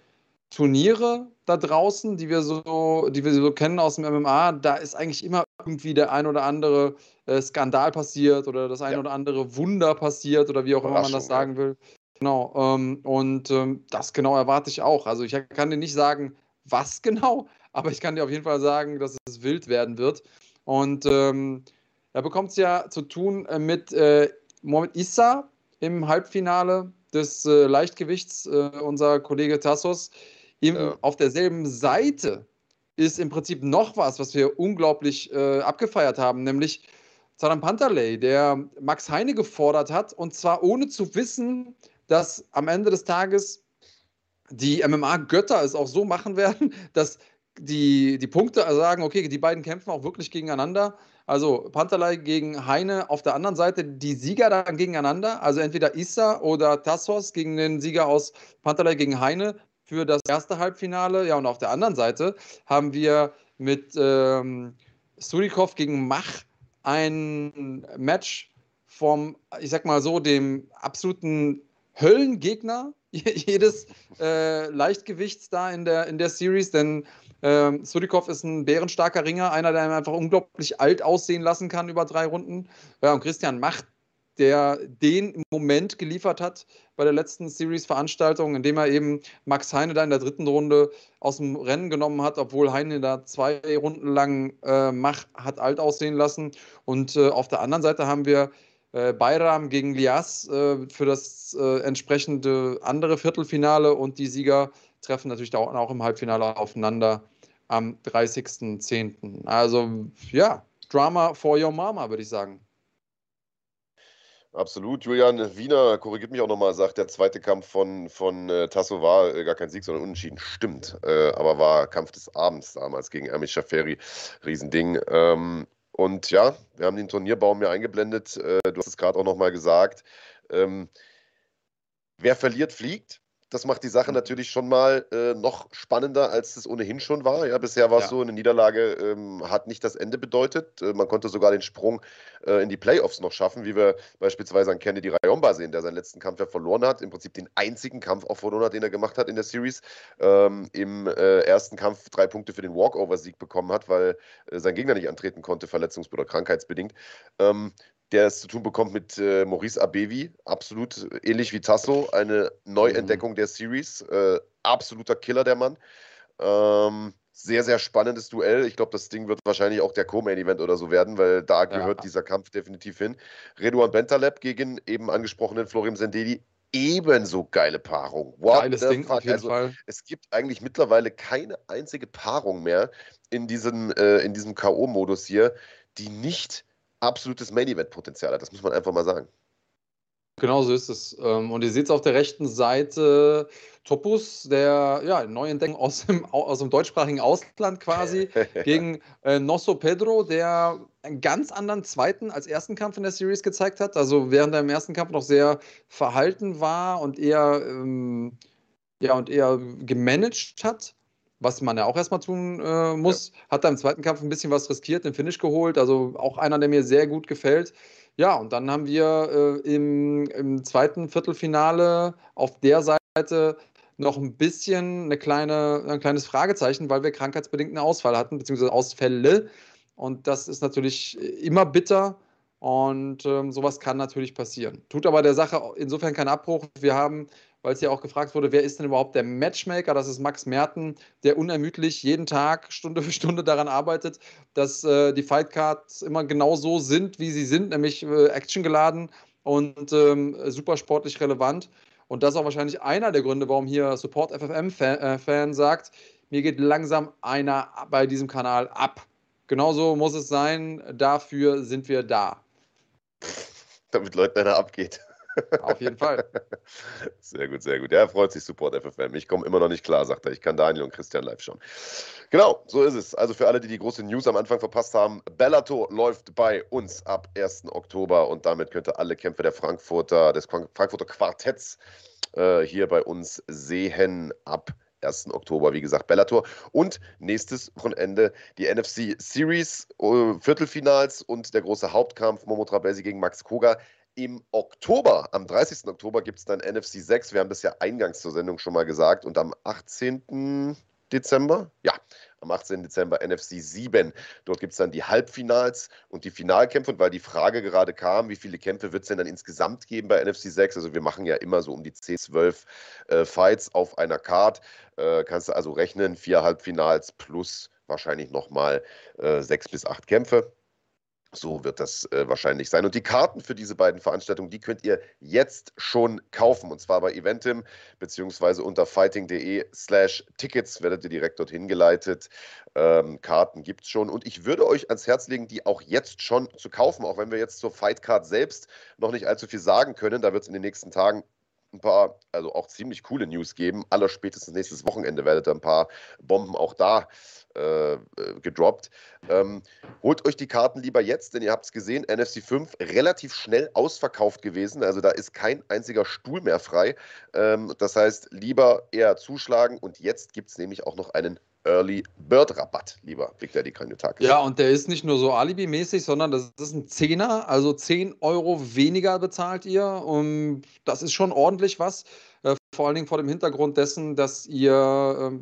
Turniere da draußen, die wir so, die wir so kennen aus dem MMA, da ist eigentlich immer irgendwie der ein oder andere äh, Skandal passiert oder das ein ja. oder andere Wunder passiert oder wie auch immer man das sagen will. Genau. Ähm, und ähm, das genau erwarte ich auch. Also ich kann dir nicht sagen, was genau, aber ich kann dir auf jeden Fall sagen, dass es wild werden wird. Und ähm, er bekommt es ja zu tun äh, mit äh, Mohamed Issa im Halbfinale des äh, Leichtgewichts, äh, unser Kollege Tassos. Im, Ja. Auf derselben Seite ist im Prinzip noch was, was wir unglaublich äh, abgefeiert haben, nämlich Zaran Pantaley, der Max Heine gefordert hat und zwar ohne zu wissen, dass am Ende des Tages die MMA-Götter es auch so machen werden, dass die, die Punkte sagen, okay, die beiden kämpfen auch wirklich gegeneinander. Also Pantalei gegen Heine auf der anderen Seite, die Sieger dann gegeneinander, also entweder Issa oder Tassos gegen den Sieger aus Pantalei gegen Heine für das erste Halbfinale. Ja, und auf der anderen Seite haben wir mit ähm, Surikov gegen Mach ein Match vom, ich sag mal so, dem absoluten Höllengegner jedes äh, Leichtgewichts da in der, in der Series, denn ähm, Surikov ist ein bärenstarker Ringer, einer, der einfach unglaublich alt aussehen lassen kann über drei Runden. Ja, und Christian Macht, der den Moment geliefert hat bei der letzten Series-Veranstaltung, indem er eben Max Heine da in der dritten Runde aus dem Rennen genommen hat, obwohl Heine da zwei Runden lang äh, Mach hat alt aussehen lassen. Und äh, auf der anderen Seite haben wir äh, Bayram gegen Lias äh, für das äh, entsprechende andere Viertelfinale und die Sieger treffen natürlich auch, auch im Halbfinale aufeinander am 30.10. Also ja, Drama for your mama, würde ich sagen. Absolut. Julian Wiener korrigiert mich auch nochmal, sagt, der zweite Kampf von, von äh, Tasso war äh, gar kein Sieg, sondern unentschieden. Stimmt. Äh, aber war Kampf des Abends damals gegen Amish Shaferi. Riesending. Ähm, und ja, wir haben den Turnierbaum hier eingeblendet. Äh, du hast es gerade auch nochmal gesagt. Ähm, wer verliert, fliegt. Das macht die Sache natürlich schon mal äh, noch spannender, als es ohnehin schon war. Ja, bisher war es Ja. so, eine Niederlage ähm, hat nicht das Ende bedeutet. Äh, man konnte sogar den Sprung äh, in die Playoffs noch schaffen, wie wir beispielsweise an Kennedy Rayomba sehen, der seinen letzten Kampf ja verloren hat. Im Prinzip den einzigen Kampf auch verloren hat, den er gemacht hat in der Series. Ähm, Im äh, ersten Kampf drei Punkte für den Walkover-Sieg bekommen hat, weil äh, sein Gegner nicht antreten konnte, verletzungs- oder krankheitsbedingt. Ähm, der es zu tun bekommt mit äh, Maurice Abevi, absolut ähnlich wie Tasso, eine Neuentdeckung der Series, äh, absoluter Killer der Mann. Ähm, sehr, sehr spannendes Duell. Ich glaube, das Ding wird wahrscheinlich auch der Co-Main-Event oder so werden, weil da gehört dieser Kampf definitiv hin. Redouan Bentaleb gegen eben angesprochenen Florim Sendedi, ebenso geile Paarung. What Geiles Ding, fuck? auf jeden Also, Fall. es gibt eigentlich mittlerweile keine einzige Paarung mehr in diesem, äh, in diesem K.O.-Modus hier, die nicht absolutes Main-Event-Potenzial hat. Das muss man einfach mal sagen. Genau so ist es. Ähm, Und ihr seht es auf der rechten Seite Topus, der ja, Neuentdeckung aus dem, au- aus dem deutschsprachigen Ausland quasi, gegen äh, Nosso Pedro, der einen ganz anderen zweiten als ersten Kampf in der Series gezeigt hat. Also während er im ersten Kampf noch sehr verhalten war und eher, ähm, ja, und eher gemanagt hat, was man ja auch erstmal tun äh, muss, hat er im zweiten Kampf ein bisschen was riskiert, den Finish geholt. Also auch einer, der mir sehr gut gefällt. Ja, und dann haben wir äh, im, im zweiten Viertelfinale auf der Seite noch ein bisschen eine kleine, ein kleines Fragezeichen, weil wir krankheitsbedingten Ausfall hatten, beziehungsweise Ausfälle. Und das ist natürlich immer bitter. Und ähm, sowas kann natürlich passieren. Tut aber der Sache insofern keinen Abbruch. Wir haben, weil es ja auch gefragt wurde, wer ist denn überhaupt der Matchmaker? Das ist Max Merten, der unermüdlich jeden Tag Stunde für Stunde daran arbeitet, dass äh, die Fightcards immer genau so sind, wie sie sind, nämlich äh, actiongeladen und ähm, super sportlich relevant. Und das ist auch wahrscheinlich einer der Gründe, warum hier Support FFM-Fan sagt, mir geht langsam einer bei diesem Kanal ab. Genauso muss es sein, dafür sind wir da. Damit Leuten einer abgeht. Auf jeden Fall. Sehr gut, sehr gut. Ja, freut sich Support FFM. Ich komme immer noch nicht klar, sagt er. Ich kann Daniel und Christian live schauen. Genau, so ist es. Also für alle, die die große News am Anfang verpasst haben, Bellator läuft bei uns ab 1. Oktober und damit könnt ihr alle Kämpfe der Frankfurter, des Frankfurter Quartetts äh, hier bei uns sehen ab 1. Oktober, wie gesagt, Bellator. Und nächstes Wochenende die NFC Series äh, Viertelfinals und der große Hauptkampf Momo Trabelsi gegen Max Koga. Im Oktober, am 30. Oktober, gibt es dann NFC 6. Wir haben das ja eingangs zur Sendung schon mal gesagt. Und am 18. Dezember, ja, am 18. Dezember NFC 7. Dort gibt es dann die Halbfinals und die Finalkämpfe. Und weil die Frage gerade kam, wie viele Kämpfe wird es denn dann insgesamt geben bei NFC 6? Also wir machen ja immer so um die 10, 12 äh, Fights auf einer Card. Äh, kannst du also rechnen, vier Halbfinals plus wahrscheinlich nochmal äh, sechs bis acht Kämpfe. So wird das äh, wahrscheinlich sein. Und die Karten für diese beiden Veranstaltungen, die könnt ihr jetzt schon kaufen. Und zwar bei Eventim beziehungsweise unter fighting.de slash Tickets werdet ihr direkt dorthin geleitet. Ähm, Karten gibt es schon. Und ich würde euch ans Herz legen, die auch jetzt schon zu kaufen, auch wenn wir jetzt zur Fightcard selbst noch nicht allzu viel sagen können. Da wird es in den nächsten Tagen ein paar, also auch ziemlich coole News geben. Aller spätestens nächstes Wochenende werdet ihr ein paar Bomben auch da äh, äh, gedroppt. Ähm, holt euch die Karten lieber jetzt, denn ihr habt es gesehen, NFC 5 relativ schnell ausverkauft gewesen. Also da ist kein einziger Stuhl mehr frei. Ähm, das heißt, lieber eher zuschlagen und jetzt gibt es nämlich auch noch einen Early Bird Rabatt, lieber Big Daddy Kranjotakis. Ja, und der ist nicht nur so Alibi-mäßig, sondern das ist ein Zehner, also 10 Euro weniger bezahlt ihr. Und das ist schon ordentlich was. Äh, vor allen Dingen vor dem Hintergrund dessen, dass ihr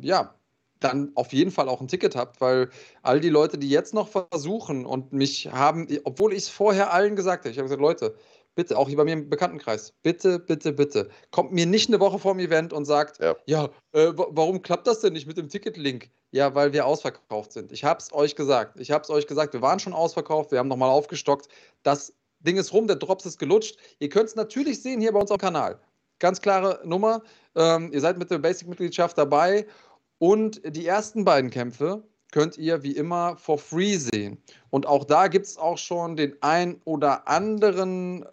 äh, ja dann auf jeden Fall auch ein Ticket habt, weil all die Leute, die jetzt noch versuchen und mich haben, obwohl ich es vorher allen gesagt habe, ich habe gesagt, Leute, bitte, auch hier bei mir im Bekanntenkreis, bitte, bitte, bitte, kommt mir nicht eine Woche vor dem Event und sagt, ja, ja äh, warum klappt das denn nicht mit dem Ticketlink? Ja, weil wir ausverkauft sind. Ich habe es euch gesagt. Ich habe es euch gesagt, wir waren schon ausverkauft, wir haben nochmal aufgestockt. Das Ding ist rum, der Drops ist gelutscht. Ihr könnt es natürlich sehen hier bei uns am Kanal. Ganz klare Nummer. Ähm, ihr seid mit der Basic-Mitgliedschaft dabei und die ersten beiden Kämpfe könnt ihr wie immer for free sehen. Und auch da gibt es auch schon den ein oder anderen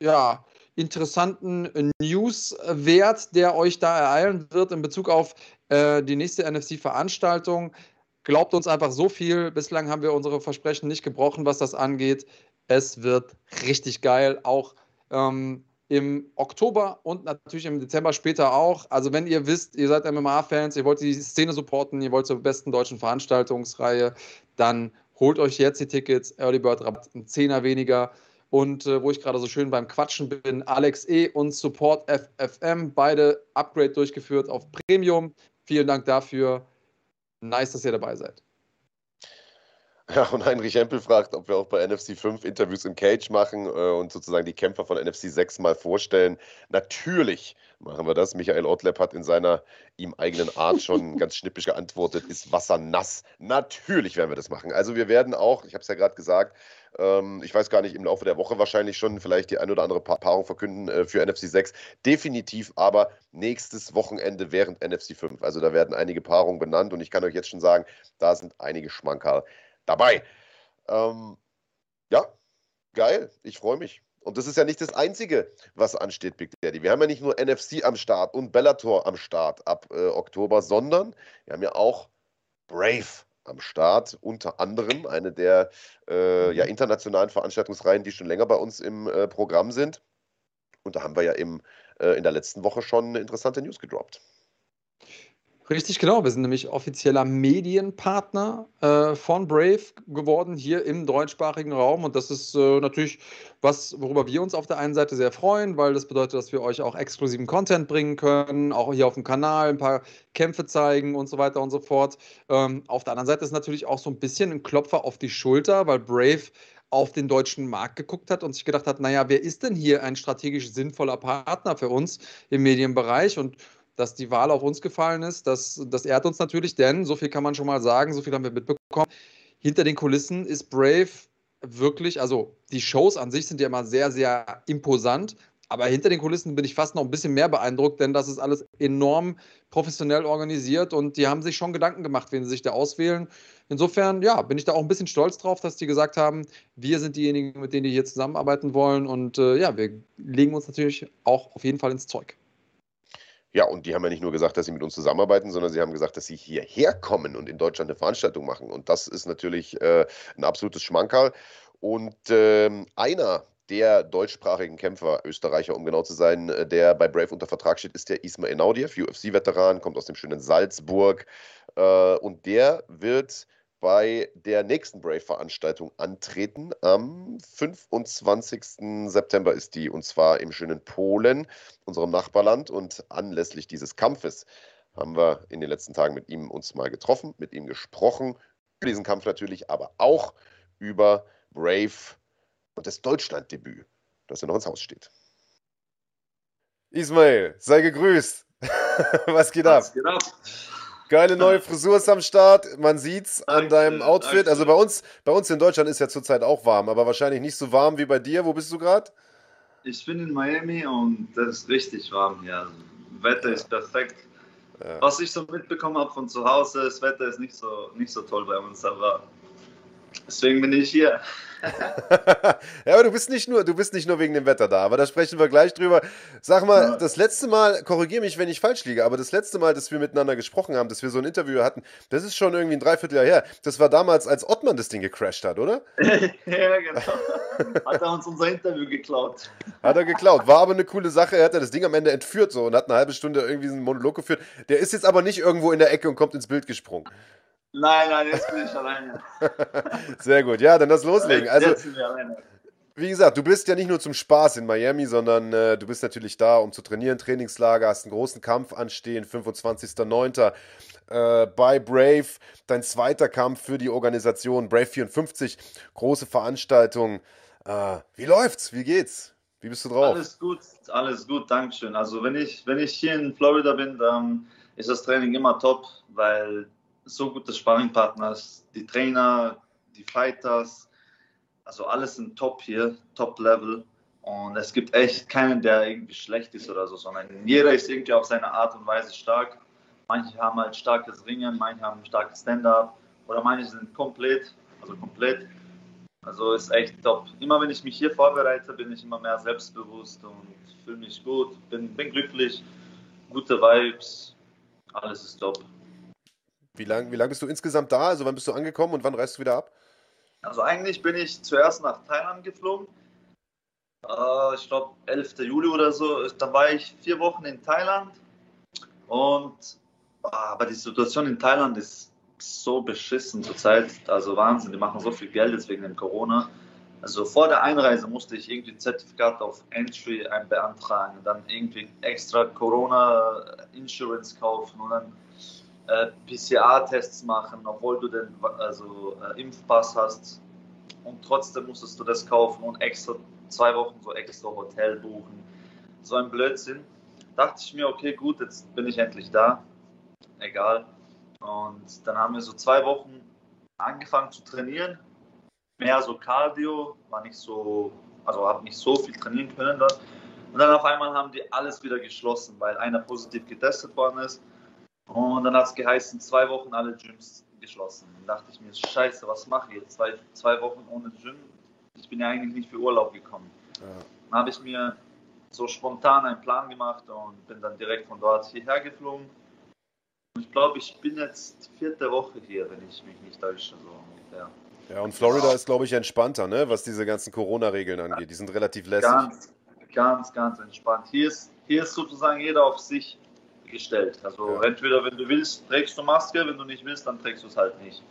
ja, interessanten Newswert, der euch da ereilen wird in Bezug auf äh, die nächste NFC-Veranstaltung. Glaubt uns einfach so viel. Bislang haben wir unsere Versprechen nicht gebrochen, was das angeht. Es wird richtig geil. Auch ähm, im Oktober und natürlich im Dezember später auch. Also wenn ihr wisst, ihr seid MMA-Fans, ihr wollt die Szene supporten, ihr wollt zur besten deutschen Veranstaltungsreihe, dann holt euch jetzt die Tickets, Early Bird Rabatt, ein Zehner weniger. Und äh, wo ich gerade so schön beim Quatschen bin, Alex E. und Support FFM, beide Upgrade durchgeführt auf Premium. Vielen Dank dafür. Nice, dass ihr dabei seid. Ja, und Heinrich Hempel fragt, ob wir auch bei NFC 5 Interviews im Cage machen äh, und sozusagen die Kämpfer von NFC 6 mal vorstellen. Natürlich machen wir das. Michael Ortlepp hat in seiner ihm eigenen Art schon ganz schnippisch geantwortet, ist Wasser nass. Natürlich werden wir das machen. Also wir werden auch, ich habe es ja gerade gesagt, ähm, ich weiß gar nicht, im Laufe der Woche wahrscheinlich schon vielleicht die ein oder andere pa Paarung verkünden äh, für NFC 6. Definitiv aber nächstes Wochenende während NFC 5. Also da werden einige Paarungen benannt und ich kann euch jetzt schon sagen, da sind einige Schmankerl dabei. Ähm, ja, geil. Ich freue mich. Und das ist ja nicht das Einzige, was ansteht, Big Daddy. Wir haben ja nicht nur NFC am Start und Bellator am Start ab äh, Oktober, sondern wir haben ja auch Brave am Start, unter anderem eine der äh, ja, internationalen Veranstaltungsreihen, die schon länger bei uns im äh, Programm sind. Und da haben wir ja im, äh, in der letzten Woche schon interessante News gedroppt. Richtig, genau. Wir sind nämlich offizieller Medienpartner äh, von Brave geworden hier im deutschsprachigen Raum. Und das ist äh, natürlich was, worüber wir uns auf der einen Seite sehr freuen, weil das bedeutet, dass wir euch auch exklusiven Content bringen können, auch hier auf dem Kanal ein paar Kämpfe zeigen und so weiter und so fort. Ähm, auf der anderen Seite ist natürlich auch so ein bisschen ein Klopfer auf die Schulter, weil Brave auf den deutschen Markt geguckt hat und sich gedacht hat, naja, wer ist denn hier ein strategisch sinnvoller Partner für uns im Medienbereich? Und dass die Wahl auf uns gefallen ist. Das, das ehrt uns natürlich, denn so viel kann man schon mal sagen, so viel haben wir mitbekommen. Hinter den Kulissen ist Brave wirklich, also die Shows an sich sind ja immer sehr, sehr imposant. Aber hinter den Kulissen bin ich fast noch ein bisschen mehr beeindruckt, denn das ist alles enorm professionell organisiert und die haben sich schon Gedanken gemacht, wen sie sich da auswählen. Insofern, ja, bin ich da auch ein bisschen stolz drauf, dass die gesagt haben, wir sind diejenigen, mit denen die hier zusammenarbeiten wollen und äh, ja, wir legen uns natürlich auch auf jeden Fall ins Zeug. Ja, und die haben ja nicht nur gesagt, dass sie mit uns zusammenarbeiten, sondern sie haben gesagt, dass sie hierher kommen und in Deutschland eine Veranstaltung machen. Und das ist natürlich äh, ein absolutes Schmankerl. Und ähm, einer der deutschsprachigen Kämpfer, Österreicher, um genau zu sein, äh, der bei Brave unter Vertrag steht, ist der Ismail Naudiev, UFC-Veteran, kommt aus dem schönen Salzburg. Äh, und der wird bei der nächsten Brave-Veranstaltung antreten. Am 25. September ist die, und zwar im schönen Polen, unserem Nachbarland. Und anlässlich dieses Kampfes haben wir in den letzten Tagen mit ihm uns mal getroffen, mit ihm gesprochen, über diesen Kampf natürlich, aber auch über Brave und das Deutschlanddebüt, das ja noch ins Haus steht. Ismail, sei gegrüßt. Was geht ab? Was geht ab? Geile neue Frisur ist am Start. Man sieht's an deinem Outfit. Also bei uns, bei uns in Deutschland ist ja zurzeit auch warm, aber wahrscheinlich nicht so warm wie bei dir. Wo bist du gerade? Ich bin in Miami und das ist richtig warm hier. Also, Wetter ist perfekt. Was ich so mitbekommen habe von zu Hause, das Wetter ist nicht so, nicht so toll bei uns, aber deswegen bin ich hier. Ja, aber du bist nicht nur, du bist nicht nur wegen dem Wetter da, aber da sprechen wir gleich drüber. Sag mal, Ja. das letzte Mal, korrigiere mich, wenn ich falsch liege, aber das letzte Mal, dass wir miteinander gesprochen haben, dass wir so ein Interview hatten, das ist schon irgendwie ein Dreivierteljahr her. Das war damals, als Ottmann das Ding gecrashed hat, oder? ja, genau. Hat er uns unser Interview geklaut. Hat er geklaut. War aber eine coole Sache. Er hat ja das Ding am Ende entführt so und hat eine halbe Stunde irgendwie einen Monolog geführt. Der ist jetzt aber nicht irgendwo in der Ecke und kommt ins Bild gesprungen. Nein, nein, jetzt bin ich alleine. Sehr gut. Ja, dann das loslegen. Also, jetzt sind wir alleine. Wie gesagt, du bist ja nicht nur zum Spaß in Miami, sondern äh, du bist natürlich da, um zu trainieren, Trainingslager, hast einen großen Kampf anstehen, 25.09. Äh, bei Brave, dein zweiter Kampf für die Organisation Brave 54, große Veranstaltung. Äh, wie läuft's? Wie geht's? Wie bist du drauf? Alles gut, alles gut, Dankeschön. Also wenn ich, wenn ich hier in Florida bin, dann ist das Training immer top, weil so gute Sparringpartners, die Trainer, die Fighters, also alles sind top hier, top Level. Und es gibt echt keinen, der irgendwie schlecht ist oder so, sondern jeder ist irgendwie auf seine Art und Weise stark. Manche haben halt starkes Ringen, manche haben starkes Stand-up oder manche sind komplett, also komplett. Also ist echt top. Immer wenn ich mich hier vorbereite, bin ich immer mehr selbstbewusst und fühle mich gut, bin, bin glücklich, gute Vibes, alles ist top. Wie lange wie lang bist du insgesamt da? Also wann bist du angekommen und wann reist du wieder ab? Also eigentlich bin ich zuerst nach Thailand geflogen. Äh, ich glaube 11. Juli oder so. Da war ich vier Wochen in Thailand. Und ah, aber die Situation in Thailand ist so beschissen zurzeit. Also Wahnsinn, die machen so viel Geld jetzt wegen dem Corona. Also vor der Einreise musste ich irgendwie ein Zertifikat auf Entry beantragen, dann irgendwie extra Corona Insurance kaufen und dann äh, PCR-Tests machen, obwohl du den also, äh, Impfpass hast. Und trotzdem musstest du das kaufen und extra zwei Wochen so extra Hotel buchen. So ein Blödsinn. Dachte ich mir, okay, gut, jetzt bin ich endlich da. Egal. Und dann haben wir so zwei Wochen angefangen zu trainieren. Mehr so Cardio, war nicht so, also habe nicht so viel trainieren können dort. Und dann auf einmal haben die alles wieder geschlossen, weil einer positiv getestet worden ist. Und dann hat es geheißen, zwei Wochen alle Gyms geschlossen. Dann dachte ich mir, scheiße, was mache ich jetzt? Zwei, zwei Wochen ohne Gym. Ich bin ja eigentlich nicht für Urlaub gekommen. Dann habe ich mir so spontan einen Plan gemacht und bin dann direkt von dort hierher geflogen. Und ich glaube, ich bin jetzt vierte Woche hier, wenn ich mich nicht täusche, so ungefähr. Ja, und Florida ist, glaube ich, entspannter, ne? was diese ganzen Corona-Regeln angeht. Die sind relativ lässig. Ganz, ganz, ganz entspannt. Hier ist, hier ist sozusagen jeder auf sich gestellt. Also Ja. entweder, wenn du willst, trägst du Maske, wenn du nicht willst, dann trägst du es halt nicht.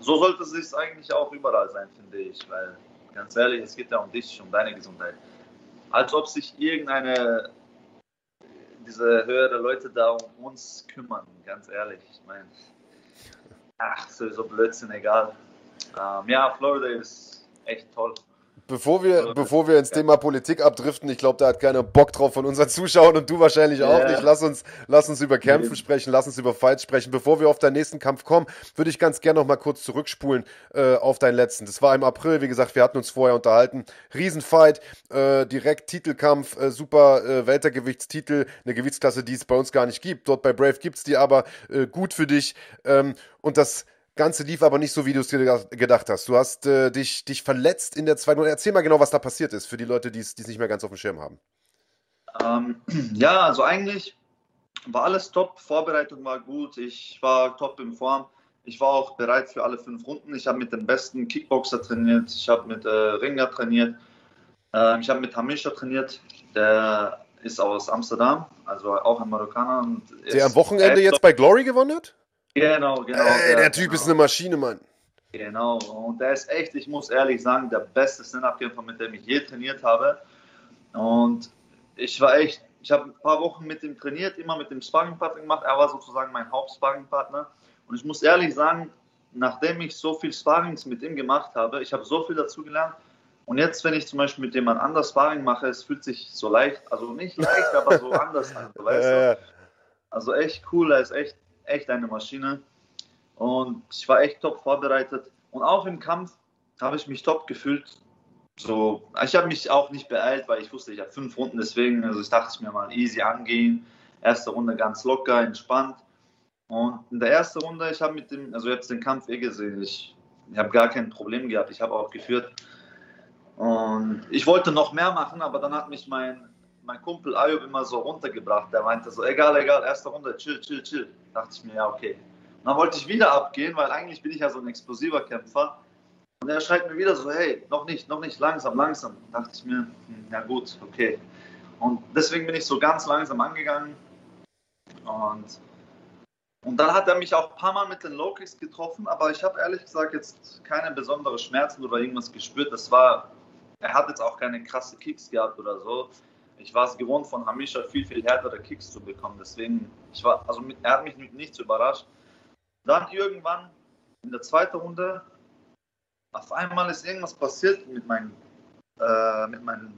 So sollte es sich eigentlich auch überall sein, finde ich, weil ganz ehrlich, es geht ja um dich, um deine Gesundheit. Als ob sich irgendeine, diese höhere Leute da um uns kümmern, ganz ehrlich. Ich meine, ach, sowieso Blödsinn, egal. Ähm, ja, Florida ist echt toll. Bevor wir, bevor wir ins Thema Politik abdriften, ich glaube, da hat keiner Bock drauf von unseren Zuschauern und du wahrscheinlich auch Ja. nicht. Lass uns, lass uns über Kämpfen sprechen, lass uns über Fights sprechen. Bevor wir auf deinen nächsten Kampf kommen, würde ich ganz gerne noch mal kurz zurückspulen äh, auf deinen letzten. Das war im April, wie gesagt, wir hatten uns vorher unterhalten. Riesenfight, äh, direkt Titelkampf, äh, super äh, Weltergewichtstitel, eine Gewichtsklasse, die es bei uns gar nicht gibt. Dort bei Brave gibt es die aber äh, gut für dich. Ähm, und das Ganze lief aber nicht so, wie du es dir gedacht- hast. Du hast äh, dich, dich verletzt in der zweiten Runde. Erzähl mal genau, was da passiert ist, für die Leute, die es nicht mehr ganz auf dem Schirm haben. Ähm, ja, also eigentlich war alles top. Vorbereitung war gut. Ich war top in Form. Ich war auch bereit für alle fünf Runden. Ich habe mit dem besten Kickboxer trainiert. Ich habe mit äh, Ringer trainiert. Ähm, ich habe mit Hamisha trainiert. Der ist aus Amsterdam, also auch ein Marokkaner. Der am Wochenende jetzt bei Glory gewonnen hat? Genau, genau. Ey, der Typ genau. ist eine Maschine, Mann. Genau, und der ist echt, ich muss ehrlich sagen, der beste Stand-Up-Kämpfer, mit dem ich je trainiert habe. Und ich war echt, ich habe ein paar Wochen mit ihm trainiert, immer mit dem Sparringpartner gemacht. Er war sozusagen mein Hauptsparringpartner. Und ich muss ehrlich sagen, nachdem ich so viel Sparrings mit ihm gemacht habe, ich habe so viel dazu gelernt. Und jetzt, wenn ich zum Beispiel mit jemand anders Sparring mache, es fühlt sich so leicht, also nicht leicht, aber so anders an. Weißt du? Also echt cool, er ist echt, echt eine Maschine. Und ich war echt top vorbereitet. Und auch im Kampf habe ich mich top gefühlt. So, ich habe mich auch nicht beeilt, weil ich wusste, ich habe fünf Runden, deswegen, also ich dachte mir mal easy angehen. Erste Runde ganz locker, entspannt. Und in der ersten Runde, ich habe mit dem, also jetzt den Kampf eh gesehen, ich, ich habe gar kein Problem gehabt, ich habe auch geführt. Und ich wollte noch mehr machen, aber dann hat mich mein, mein Kumpel Ayub immer so runtergebracht. Der meinte so, egal, egal, erste Runde, chill, chill, chill. Da dachte ich mir, ja, okay. Und dann wollte ich wieder abgehen, weil eigentlich bin ich ja so ein explosiver Kämpfer. Und er schreibt mir wieder so, hey, noch nicht, noch nicht, langsam, langsam. Da dachte ich mir, hm, ja gut, okay. Und deswegen bin ich so ganz langsam angegangen. Und, und dann hat er mich auch ein paar Mal mit den Low Kicks getroffen, aber ich habe ehrlich gesagt jetzt keine besonderen Schmerzen oder irgendwas gespürt. Das war, er hat jetzt auch keine krasse Kicks gehabt oder so. Ich war es gewohnt, von Hamisha viel, viel härtere Kicks zu bekommen. Deswegen, ich war, also mit, er hat mich nicht so überrascht. Dann irgendwann in der zweiten Runde, auf einmal ist irgendwas passiert mit meinem, äh, mit meinem,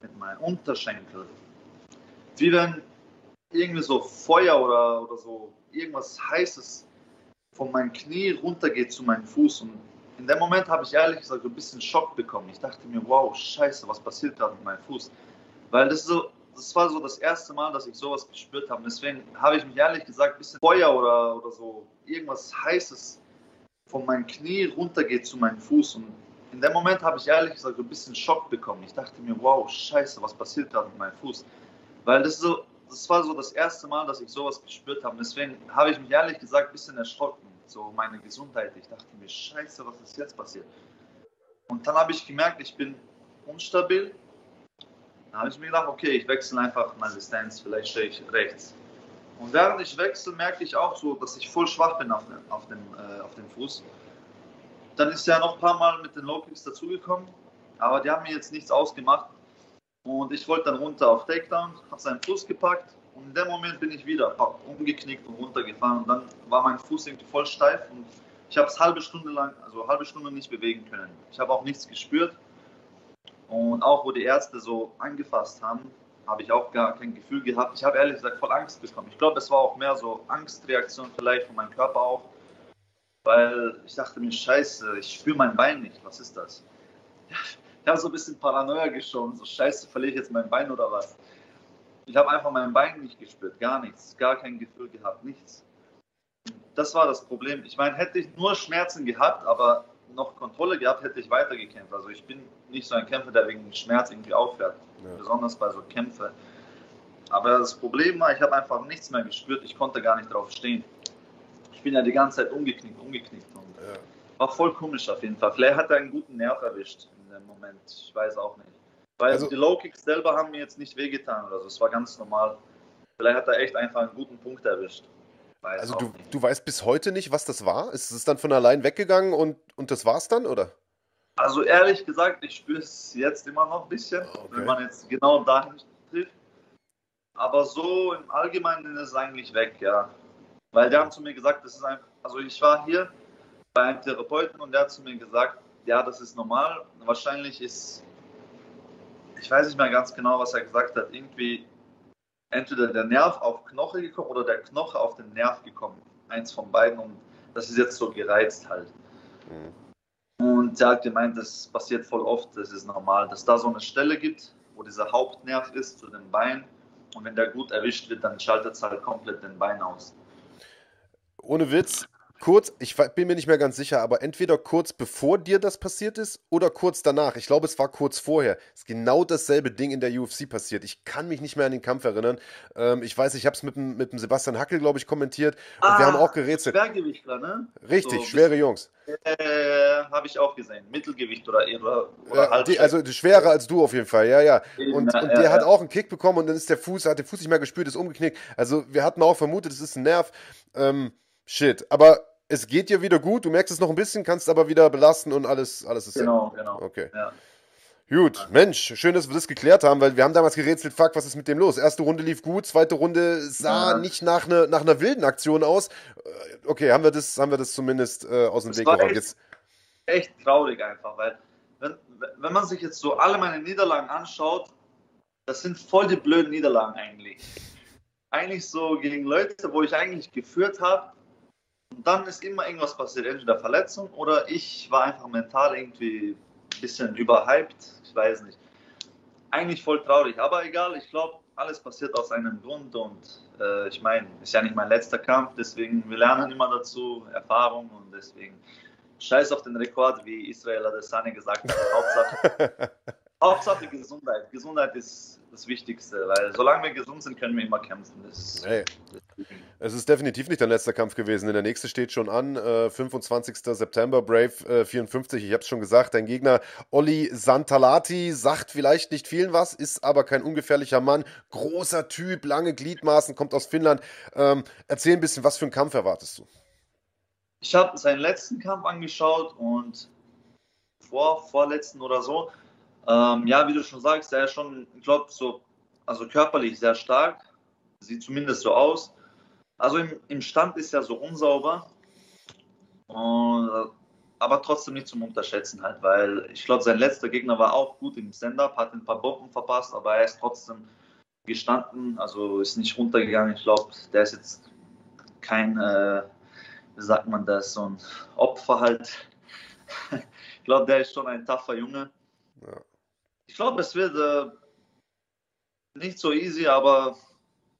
mit meinem Unterschenkel. Wie wenn irgendwie so Feuer oder, oder so irgendwas Heißes von meinem Knie runtergeht zu meinem Fuß. Und in dem Moment habe ich ehrlich gesagt ein bisschen Schock bekommen. Ich dachte mir, wow, scheiße, was passiert gerade mit meinem Fuß? Weil das so, das war so das erste Mal, dass ich sowas gespürt habe. Deswegen habe ich mich ehrlich gesagt ein bisschen Feuer oder, oder so irgendwas Heißes von meinem Knie runtergeht zu meinem Fuß. Und in dem Moment habe ich ehrlich gesagt ein bisschen Schock bekommen. Ich dachte mir, wow, scheiße, was passiert gerade mit meinem Fuß? Weil das so, das war so das erste Mal, dass ich sowas gespürt habe. Deswegen habe ich mich ehrlich gesagt ein bisschen erschrocken. So meine Gesundheit. Ich dachte mir, scheiße, was ist jetzt passiert? Und dann habe ich gemerkt, ich bin unstabil. Dann habe ich mir gedacht, okay, ich wechsle einfach meine Distanz, vielleicht stehe ich rechts. Und während ich wechsle, merke ich auch so, dass ich voll schwach bin auf, den, auf, dem, äh, auf dem Fuß. Dann ist ja noch ein paar Mal mit den Low Kicks dazugekommen, aber die haben mir jetzt nichts ausgemacht. Und ich wollte dann runter auf Takedown, habe seinen Fuß gepackt und in dem Moment bin ich wieder umgeknickt und runtergefahren und dann war mein Fuß irgendwie voll steif und ich habe es halbe Stunde lang, also halbe Stunde nicht bewegen können. Ich habe auch nichts gespürt und auch wo die Ärzte so angefasst haben, habe ich auch gar kein Gefühl gehabt. Ich habe ehrlich gesagt voll Angst bekommen. Ich glaube, es war auch mehr so Angstreaktion vielleicht von meinem Körper auch, weil ich dachte mir, scheiße, ich spüre mein Bein nicht. Was ist das? Ich habe so ein bisschen Paranoia geschoben, so scheiße, verliere ich jetzt mein Bein oder was? Ich habe einfach mein Bein nicht gespürt, gar nichts, gar kein Gefühl gehabt, nichts. Das war das Problem. Ich meine, hätte ich nur Schmerzen gehabt, aber noch Kontrolle gehabt, hätte ich weitergekämpft. Also ich bin nicht so ein Kämpfer, der wegen Schmerz irgendwie aufhört, ja. besonders bei so Kämpfen. Aber das Problem war, ich habe einfach nichts mehr gespürt, ich konnte gar nicht drauf stehen. Ich bin ja die ganze Zeit umgeknickt, umgeknickt. Und ja. War voll komisch auf jeden Fall. Vielleicht hat er einen guten Nerv erwischt dem Moment. Ich weiß auch nicht. Weil also, die Low Kicks selber haben mir jetzt nicht wehgetan oder so. Es war ganz normal. Vielleicht hat er echt einfach einen guten Punkt erwischt. Weiß also du, du weißt bis heute nicht, was das war? Ist es dann von allein weggegangen und, und das war's dann, oder? Also ehrlich gesagt, ich spüre es jetzt immer noch ein bisschen, okay. wenn man jetzt genau dahin trifft. Aber so im Allgemeinen ist es eigentlich weg, ja. Weil die haben zu mir gesagt, das ist einfach, also ich war hier bei einem Therapeuten und der hat zu mir gesagt, ja, das ist normal. Wahrscheinlich ist, ich weiß nicht mehr ganz genau, was er gesagt hat, irgendwie entweder der Nerv auf Knoche gekommen oder der Knoche auf den Nerv gekommen. Eins von beiden und das ist jetzt so gereizt halt. Mhm. Und er hat gemeint, das passiert voll oft, das ist normal, dass da so eine Stelle gibt, wo dieser Hauptnerv ist zu den Beinen und wenn der gut erwischt wird, dann schaltet es halt komplett den Bein aus. Ohne Witz, kurz, ich bin mir nicht mehr ganz sicher, aber entweder kurz bevor dir das passiert ist oder kurz danach. Ich glaube, es war kurz vorher. Es ist genau dasselbe Ding in der UFC passiert. Ich kann mich nicht mehr an den Kampf erinnern. Ähm, ich weiß, ich habe es mit, mit dem Sebastian Hackel, glaube ich, kommentiert. Und ah, wir haben auch gerätselt. Schwergewichtler, ne? Richtig, so, schwere Jungs. Äh, habe ich auch gesehen. Mittelgewicht oder, oder, oder ja, die, Also schwerer als du auf jeden Fall, ja, ja. Und, und der ja, hat auch einen Kick bekommen und dann ist der Fuß, hat den Fuß nicht mehr gespürt, ist umgeknickt. Also wir hatten auch vermutet, es ist ein Nerv. Ähm, shit. Aber es geht dir wieder gut, du merkst es noch ein bisschen, kannst aber wieder belasten und alles, alles ist Genau, ja. genau. Okay. Ja. Gut, Mensch, schön, dass wir das geklärt haben, weil wir haben damals gerätselt, fuck, was ist mit dem los? Erste Runde lief gut, zweite Runde sah ja. nicht nach, ne, nach einer wilden Aktion aus. Äh, okay, haben wir das, haben wir das zumindest äh, aus dem das Weg geräumt. Jetzt echt traurig einfach, weil wenn, wenn man sich jetzt so alle meine Niederlagen anschaut, das sind voll die blöden Niederlagen eigentlich. Eigentlich so gegen Leute, wo ich eigentlich geführt habe Und dann ist immer irgendwas passiert, entweder Verletzung oder ich war einfach mental irgendwie ein bisschen überhyped. Ich weiß nicht. Eigentlich voll traurig, aber egal, ich glaube, alles passiert aus einem Grund und äh, ich meine, ist ja nicht mein letzter Kampf, deswegen wir lernen immer dazu, Erfahrung und deswegen scheiß auf den Rekord, wie Israel Adesanya gesagt hat. Hauptsache, Hauptsache Gesundheit. Gesundheit ist das Wichtigste, weil solange wir gesund sind, können wir immer kämpfen. Das, Hey. Es ist definitiv nicht dein letzter Kampf gewesen, denn der nächste steht schon an. Äh, 25. September, Brave äh, 54. Ich habe es schon gesagt, dein Gegner Olli Santalati sagt vielleicht nicht vielen was, ist aber kein ungefährlicher Mann. Großer Typ, lange Gliedmaßen, kommt aus Finnland. Ähm, erzähl ein bisschen, was für einen Kampf erwartest du? Ich habe seinen letzten Kampf angeschaut und vor, vorletzten oder so. Ähm, ja, wie du schon sagst, er ist schon, ich glaube, so, also körperlich sehr stark. Sieht zumindest so aus. Also im, im Stand ist er so unsauber. Und, äh, aber trotzdem nicht zum Unterschätzen halt, weil ich glaube, sein letzter Gegner war auch gut im Stand-Up, hat ein paar Bomben verpasst, aber er ist trotzdem gestanden, also ist nicht runtergegangen. Ich glaube, der ist jetzt kein, äh, wie sagt man das, so ein Opfer halt. ich glaube, der ist schon ein taffer Junge. Ja. Ich glaube, es wird äh, nicht so easy, aber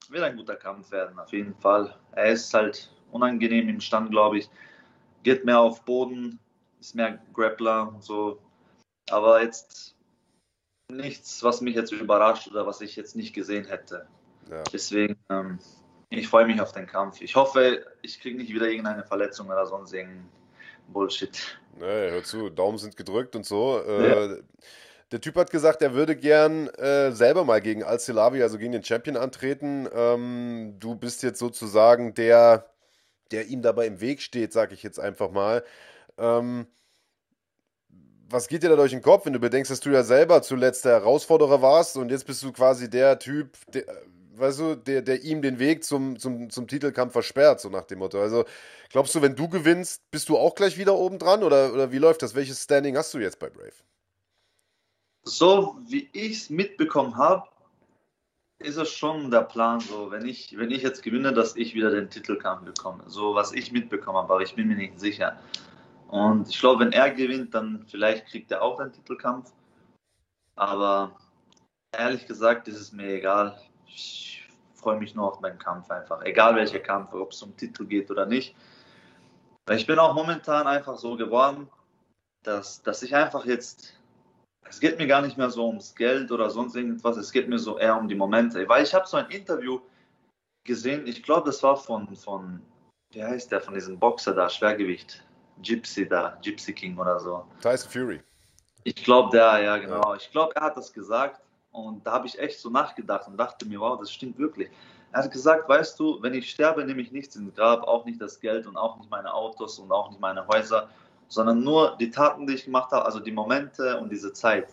wird ein guter Kampf werden, auf jeden Fall. Er ist halt unangenehm im Stand, glaube ich. Geht mehr auf Boden, ist mehr Grappler und so. Aber jetzt nichts, was mich jetzt überrascht oder was ich jetzt nicht gesehen hätte. Ja. Deswegen, ähm, ich freue mich auf den Kampf. Ich hoffe, ich kriege nicht wieder irgendeine Verletzung oder sonst irgendein Bullshit. Nee, hör zu, Daumen sind gedrückt und so. Äh, Der Typ hat gesagt, er würde gern äh, selber mal gegen Al-Silavi, also gegen den Champion, antreten. Ähm, du bist jetzt sozusagen der, der ihm dabei im Weg steht, sag ich jetzt einfach mal. Ähm, was geht dir da durch den Kopf, wenn du bedenkst, dass du ja selber zuletzt der Herausforderer warst und jetzt bist du quasi der Typ, der, weißt du, der, der ihm den Weg zum, zum, zum Titelkampf versperrt, so nach dem Motto. Also glaubst du, wenn du gewinnst, bist du auch gleich wieder oben dran oder, oder wie läuft das? Welches Standing hast du jetzt bei Brave? So wie ich es mitbekommen habe, ist es schon der Plan, so wenn ich, wenn ich jetzt gewinne, dass ich wieder den Titelkampf bekomme. So was ich mitbekommen habe, aber ich bin mir nicht sicher. Und ich glaube, wenn er gewinnt, dann vielleicht kriegt er auch den Titelkampf. Aber ehrlich gesagt ist es mir egal. Ich freue mich nur auf meinen Kampf einfach. Egal welcher Kampf, ob es um Titel geht oder nicht. Weil ich bin auch momentan einfach so geworden, dass, dass ich einfach jetzt es geht mir gar nicht mehr so ums Geld oder sonst irgendwas, es geht mir so eher um die Momente. Weil ich habe so ein Interview gesehen, ich glaube, das war von, von, wie heißt der, von diesem Boxer da, Schwergewicht, Gypsy da, Gypsy King oder so. Tyson Fury. Ich glaube, der, ja genau, ich glaube, er hat das gesagt und da habe ich echt so nachgedacht und dachte mir, wow, das stimmt wirklich. Er hat gesagt, weißt du, wenn ich sterbe, nehme ich nichts ins Grab, auch nicht das Geld und auch nicht meine Autos und auch nicht meine Häuser sondern nur die Taten, die ich gemacht habe, also die Momente und diese Zeit.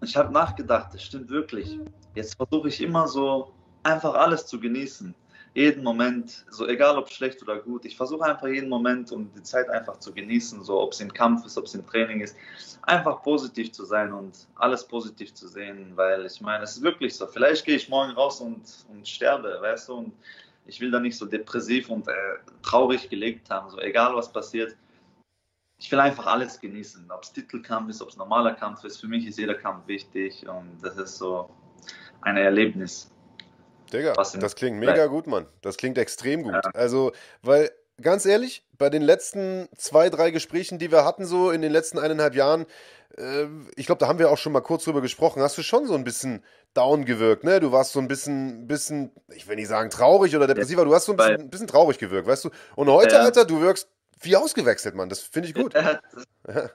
Und ich habe nachgedacht, das stimmt wirklich. Jetzt versuche ich immer so einfach alles zu genießen. Jeden Moment, so egal ob schlecht oder gut. Ich versuche einfach jeden Moment und die Zeit einfach zu genießen, so ob es im Kampf ist, ob es im Training ist. Einfach positiv zu sein und alles positiv zu sehen, weil ich meine, es ist wirklich so. Vielleicht gehe ich morgen raus und, und sterbe, weißt du, und ich will da nicht so depressiv und äh, traurig gelegt haben, so egal was passiert ich will einfach alles genießen. Ob es Titelkampf ist, ob es normaler Kampf ist. Für mich ist jeder Kampf wichtig und das ist so ein Erlebnis. Digga, das klingt mega gut, Mann. Das klingt extrem gut. Ja. Also, weil, ganz ehrlich, bei den letzten zwei, drei Gesprächen, die wir hatten, so in den letzten eineinhalb Jahren, äh, ich glaube, da haben wir auch schon mal kurz drüber gesprochen, hast du schon so ein bisschen down gewirkt, ne? Du warst so ein bisschen, bisschen, ich will nicht sagen traurig oder depressiv, aber du hast so ein bisschen, bisschen traurig gewirkt, weißt du? Und heute, ja. Alter, du wirkst wie ausgewechselt, Mann. Das finde ich gut. das,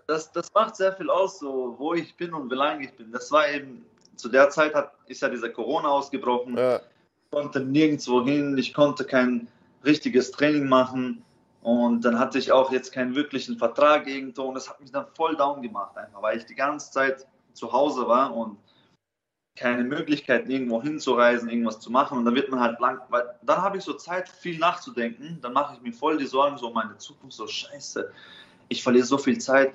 das, das, macht sehr viel aus, so wo ich bin und wie lange ich bin. Das war eben, zu der Zeit hat, ist ja dieser Corona ausgebrochen. Ja. Ich konnte nirgendwo hin, ich konnte kein richtiges Training machen. Und dann hatte ich auch jetzt keinen wirklichen Vertrag irgendwo. Und das hat mich dann voll down gemacht, einfach, weil ich die ganze Zeit zu Hause war und keine Möglichkeit, irgendwo hinzureisen, irgendwas zu machen. Und dann wird man halt blank, weil dann habe ich so Zeit, viel nachzudenken. Dann mache ich mir voll die Sorgen so um meine Zukunft, so scheiße. Ich verliere so viel Zeit.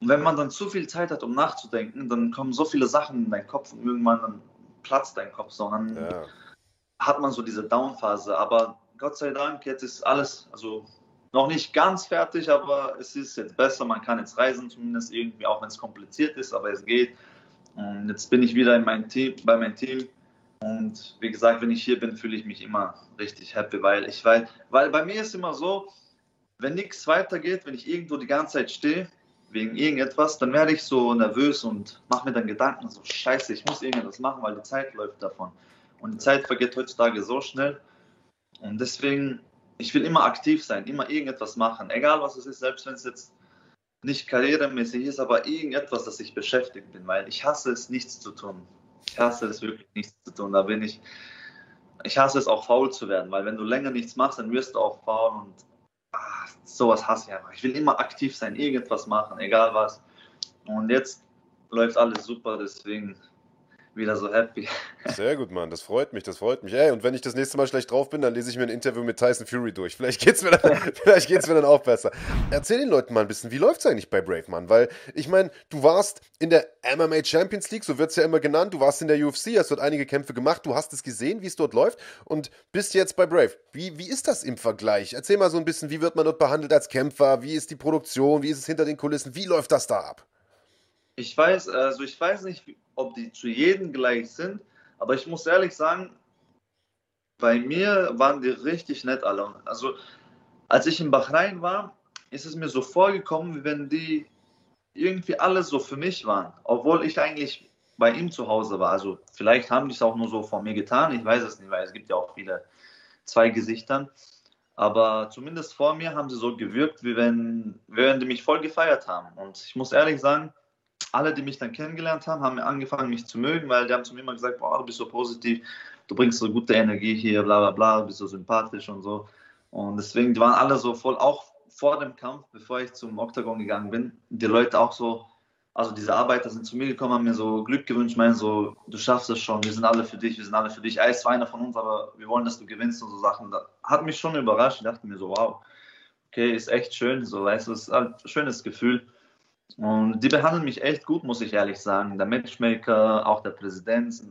Und wenn man dann zu viel Zeit hat, um nachzudenken, dann kommen so viele Sachen in deinen Kopf und irgendwann dann platzt dein Kopf so. Und dann ja. hat man so diese Down-Phase. Aber Gott sei Dank, jetzt ist alles, also noch nicht ganz fertig, aber es ist jetzt besser. Man kann jetzt reisen, zumindest irgendwie, auch wenn es kompliziert ist, aber es geht. Und jetzt bin ich wieder in mein Team, bei meinem Team. Und wie gesagt, wenn ich hier bin, fühle ich mich immer richtig happy, weil ich weiß, weil bei mir ist immer so, wenn nichts weitergeht, wenn ich irgendwo die ganze Zeit stehe, wegen irgendetwas, dann werde ich so nervös und mache mir dann Gedanken, so scheiße, ich muss irgendetwas machen, weil die Zeit läuft davon. Und die Zeit vergeht heutzutage so schnell. Und deswegen, ich will immer aktiv sein, immer irgendetwas machen, egal was es ist, selbst wenn es jetzt nicht karrieremäßig ist, aber irgendetwas, dass ich beschäftigt bin, weil ich hasse es, nichts zu tun. Ich hasse es wirklich, nichts zu tun. Da bin ich, ich hasse es auch faul zu werden, weil wenn du länger nichts machst, dann wirst du auch faul und ach, sowas hasse ich einfach. Ich will immer aktiv sein, irgendetwas machen, egal was. Und jetzt läuft alles super, deswegen wieder so happy. Sehr gut, Mann. Das freut mich, das freut mich. Ey, und wenn ich das nächste Mal schlecht drauf bin, dann lese ich mir ein Interview mit Tyson Fury durch. Vielleicht geht's mir dann, vielleicht geht's mir dann auch besser. Erzähl den Leuten mal ein bisschen, wie läuft's eigentlich bei Brave, Mann? Weil, ich meine, du warst in der MMA Champions League, so wird's ja immer genannt. Du warst in der UFC, hast dort einige Kämpfe gemacht. Du hast es gesehen, wie es dort läuft und bist jetzt bei Brave. Wie, wie ist das im Vergleich? Erzähl mal so ein bisschen, wie wird man dort behandelt als Kämpfer? Wie ist die Produktion? Wie ist es hinter den Kulissen? Wie läuft das da ab? Ich weiß, also ich weiß nicht, ob die zu jedem gleich sind, aber ich muss ehrlich sagen, bei mir waren die richtig nett alle. Also als ich in Bahrain war, ist es mir so vorgekommen, wie wenn die irgendwie alle so für mich waren, obwohl ich eigentlich bei ihm zu Hause war. Also vielleicht haben die es auch nur so von mir getan, ich weiß es nicht, weil es gibt ja auch viele zwei Gesichtern. Aber zumindest vor mir haben sie so gewirkt, wie wenn, wenn die mich voll gefeiert haben. Und ich muss ehrlich sagen, alle, die mich dann kennengelernt haben, haben angefangen, mich zu mögen, weil die haben zu mir immer gesagt, boah, du bist so positiv, du bringst so gute Energie hier, bla bla bla, du bist so sympathisch und so. Und deswegen, die waren alle so voll, auch vor dem Kampf, bevor ich zum Oktagon gegangen bin, die Leute auch so, also diese Arbeiter sind zu mir gekommen, haben mir so Glück gewünscht, meinen so, du schaffst es schon, wir sind alle für dich, wir sind alle für dich. Ist zwar einer von uns, aber wir wollen, dass du gewinnst und so Sachen. Das hat mich schon überrascht. Ich dachte mir so, wow, okay, ist echt schön, so, weißt du, ist halt ein schönes Gefühl. Und die behandeln mich echt gut, muss ich ehrlich sagen. Der Matchmaker, auch der Präsident,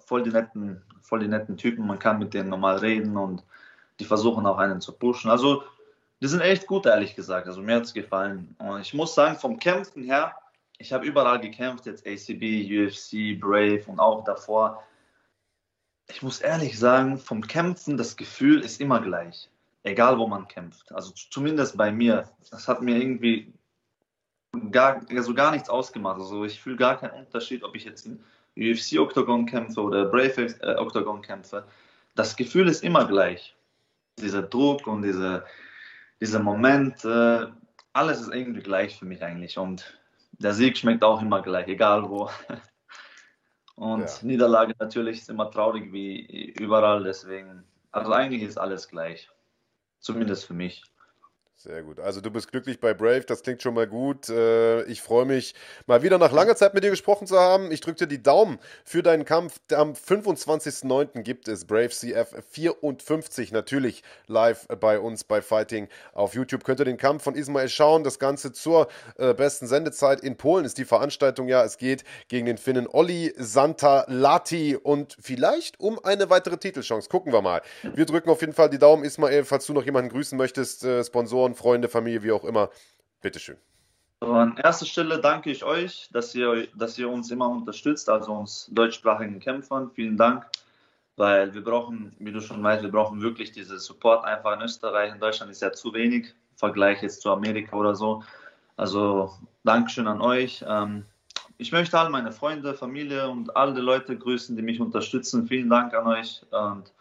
voll die netten, voll die netten Typen. Man kann mit denen normal reden und die versuchen auch einen zu pushen. Also, die sind echt gut, ehrlich gesagt. Also, mir hat es gefallen. Und ich muss sagen, vom Kämpfen her, ich habe überall gekämpft, jetzt ACB, UFC, Brave und auch davor. Ich muss ehrlich sagen, vom Kämpfen, das Gefühl ist immer gleich. Egal, wo man kämpft. Also, zumindest bei mir. Das hat mir irgendwie gar, also gar nichts ausgemacht. Also ich fühle gar keinen Unterschied, ob ich jetzt in UFC Octagon kämpfe oder Brave äh, Octagon kämpfe. Das Gefühl ist immer gleich. Dieser Druck und diese, dieser Moment, äh, alles ist irgendwie gleich für mich eigentlich. Und der Sieg schmeckt auch immer gleich, egal wo. Und ja. Niederlage natürlich ist immer traurig wie überall, deswegen, also eigentlich ist alles gleich. Zumindest für mich. Sehr gut. Also du bist glücklich bei Brave, das klingt schon mal gut. Äh, ich freue mich, mal wieder nach langer Zeit mit dir gesprochen zu haben. Ich drücke dir die Daumen für deinen Kampf. Am 25.09. gibt es Brave CF 54 natürlich live bei uns bei Fighting auf YouTube. Könnt ihr den Kampf von Ismail schauen. Das Ganze zur äh, besten Sendezeit in Polen ist die Veranstaltung ja. Es geht gegen den Finnen Olli Santa Lati und vielleicht um eine weitere Titelchance. Gucken wir mal. Wir drücken auf jeden Fall die Daumen. Ismail, falls du noch jemanden grüßen möchtest, äh, Sponsoren Sponsoren, Freunde, Familie, wie auch immer. Bitteschön. an erster Stelle danke ich euch, dass ihr, dass ihr uns immer unterstützt, also uns deutschsprachigen Kämpfern. Vielen Dank, weil wir brauchen, wie du schon weißt, wir brauchen wirklich diese Support einfach in Österreich. In Deutschland ist ja zu wenig im Vergleich jetzt zu Amerika oder so. Also Dankeschön an euch. Ähm, ich möchte all meine Freunde, Familie und alle Leute grüßen, die mich unterstützen. Vielen Dank an euch und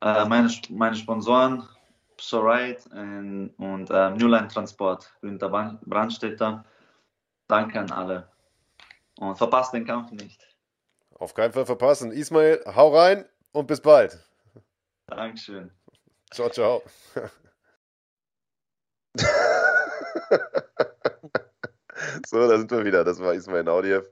äh, meine, meine Sponsoren, Psorite und, und äh, Newline Transport, Günther Brandstätter. Danke an alle. Und verpasst den Kampf nicht. Auf keinen Fall verpassen. Ismail, hau rein und bis bald. Dankeschön. Ciao, ciao. so, da sind wir wieder. Das war Ismail Naudiev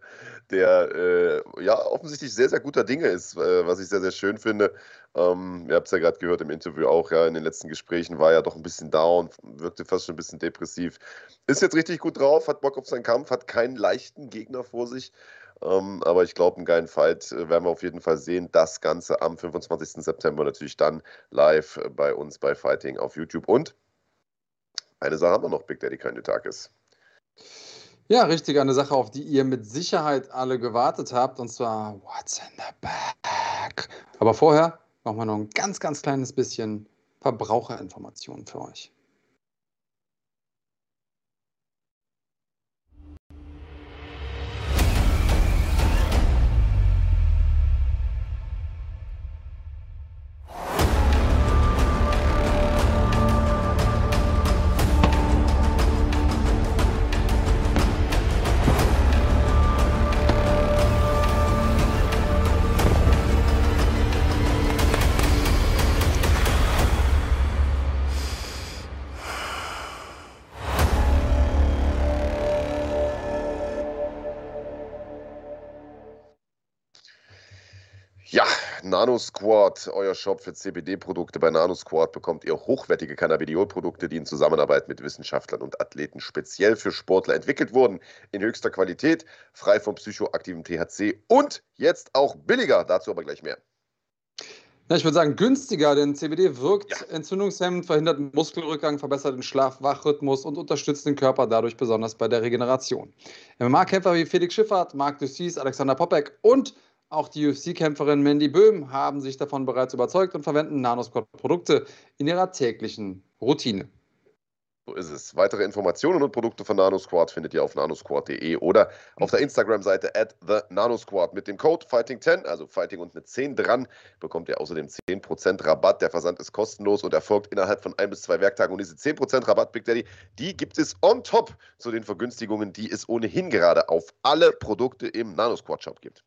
der äh, ja offensichtlich sehr, sehr guter Dinge ist, äh, was ich sehr, sehr schön finde. Ähm, ihr habt es ja gerade gehört im Interview auch, ja, in den letzten Gesprächen war er doch ein bisschen down, wirkte fast schon ein bisschen depressiv. Ist jetzt richtig gut drauf, hat Bock auf seinen Kampf, hat keinen leichten Gegner vor sich. Ähm, aber ich glaube, einen geilen Fight äh, werden wir auf jeden Fall sehen. Das Ganze am 25. September natürlich dann live bei uns bei Fighting auf YouTube. Und eine Sache haben wir noch, Big Daddy Kanditakis. Ja, richtig, eine Sache, auf die ihr mit Sicherheit alle gewartet habt, und zwar What's in the Bag? Aber vorher machen wir noch ein ganz, ganz kleines bisschen Verbraucherinformationen für euch. NanoSquad, euer Shop für CBD-Produkte. Bei NanoSquad bekommt ihr hochwertige Cannabidiol-Produkte, die in Zusammenarbeit mit Wissenschaftlern und Athleten speziell für Sportler entwickelt wurden. In höchster Qualität, frei vom psychoaktiven THC und jetzt auch billiger. Dazu aber gleich mehr. Ja, ich würde sagen günstiger, denn CBD wirkt ja. entzündungshemmend, verhindert Muskelrückgang, verbessert den Schlaf-Wachrhythmus und unterstützt den Körper dadurch besonders bei der Regeneration. MMA-Kämpfer wie Felix Schiffert, Marc Dussis, Alexander Popek und auch die UFC-Kämpferin Mandy Böhm haben sich davon bereits überzeugt und verwenden Nanosquad-Produkte in ihrer täglichen Routine. So ist es. Weitere Informationen und Produkte von NanoSquad findet ihr auf nanosquad.de oder auf der Instagram-Seite at the NanoSquad. Mit dem Code Fighting10, also Fighting und eine 10 dran, bekommt ihr außerdem 10% Rabatt. Der Versand ist kostenlos und erfolgt innerhalb von ein bis zwei Werktagen. Und diese 10% Rabatt, Big Daddy, die gibt es on top zu den Vergünstigungen, die es ohnehin gerade auf alle Produkte im NanoSquad-Shop gibt.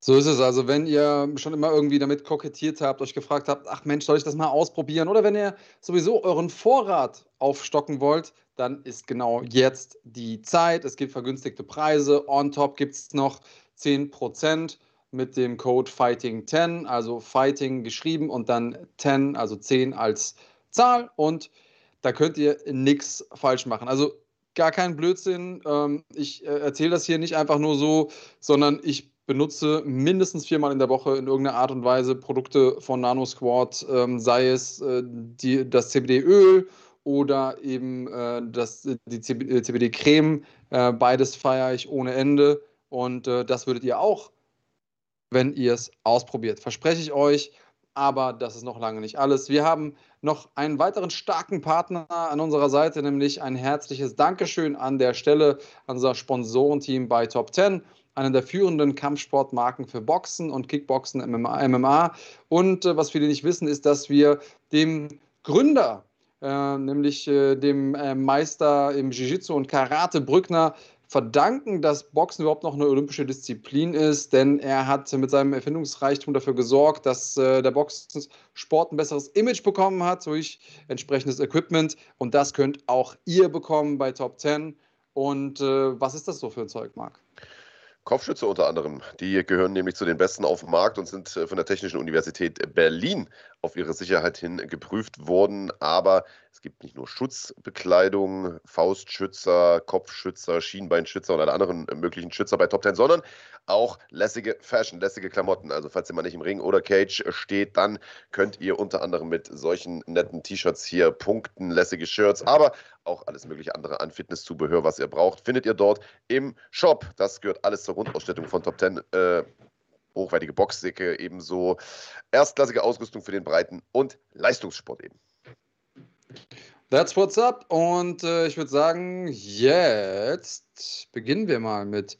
So ist es. Also, wenn ihr schon immer irgendwie damit kokettiert habt, euch gefragt habt, ach Mensch, soll ich das mal ausprobieren? Oder wenn ihr sowieso euren Vorrat aufstocken wollt, dann ist genau jetzt die Zeit. Es gibt vergünstigte Preise. On top gibt es noch 10% mit dem Code Fighting10, also Fighting geschrieben und dann 10, also 10 als Zahl. Und da könnt ihr nichts falsch machen. Also gar kein Blödsinn. Ähm, ich äh, erzähle das hier nicht einfach nur so, sondern ich benutze mindestens viermal in der Woche in irgendeiner Art und Weise Produkte von NanoSquad, ähm, sei es äh, die, das CBD-Öl oder eben äh, das, die CBD-Creme. Äh, beides feiere ich ohne Ende und äh, das würdet ihr auch, wenn ihr es ausprobiert. Verspreche ich euch. Aber das ist noch lange nicht alles. Wir haben noch einen weiteren starken Partner an unserer Seite, nämlich ein herzliches Dankeschön an der Stelle an unser Sponsorenteam bei Top 10 einer der führenden Kampfsportmarken für Boxen und Kickboxen, MMA. MMA. Und äh, was viele nicht wissen, ist, dass wir dem Gründer, äh, nämlich äh, dem äh, Meister im Jiu-Jitsu und Karate Brückner, verdanken, dass Boxen überhaupt noch eine olympische Disziplin ist, denn er hat mit seinem Erfindungsreichtum dafür gesorgt, dass äh, der Boxensport ein besseres Image bekommen hat durch entsprechendes Equipment. Und das könnt auch ihr bekommen bei Top 10. Und äh, was ist das so für ein Zeug, Marc? Kopfschütze unter anderem. Die gehören nämlich zu den besten auf dem Markt und sind äh, von der Technischen Universität Berlin auf ihre Sicherheit hin geprüft worden. Aber es gibt nicht nur Schutzbekleidung, Faustschützer, Kopfschützer, Schienbeinschützer und alle anderen möglichen Schützer bei Top Ten, sondern auch lässige Fashion, lässige Klamotten. Also falls ihr mal nicht im Ring oder Cage steht, dann könnt ihr unter anderem mit solchen netten T-Shirts hier punkten, lässige Shirts, aber auch alles mögliche andere an Fitnesszubehör, was ihr braucht, findet ihr dort im Shop. Das gehört alles zur Rundausstattung von Top Ten. Äh, hochwertige Boxsäcke, ebenso erstklassige Ausrüstung für den Breiten- und Leistungssport eben. That's what's up. Und äh, ich würde sagen, jetzt beginnen wir mal mit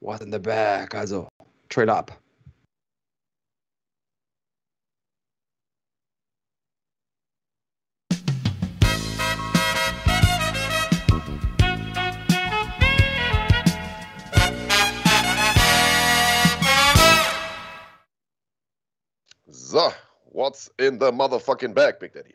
What in the Bag. Also, Trailer ab. So, what's in the motherfucking bag, Big Daddy?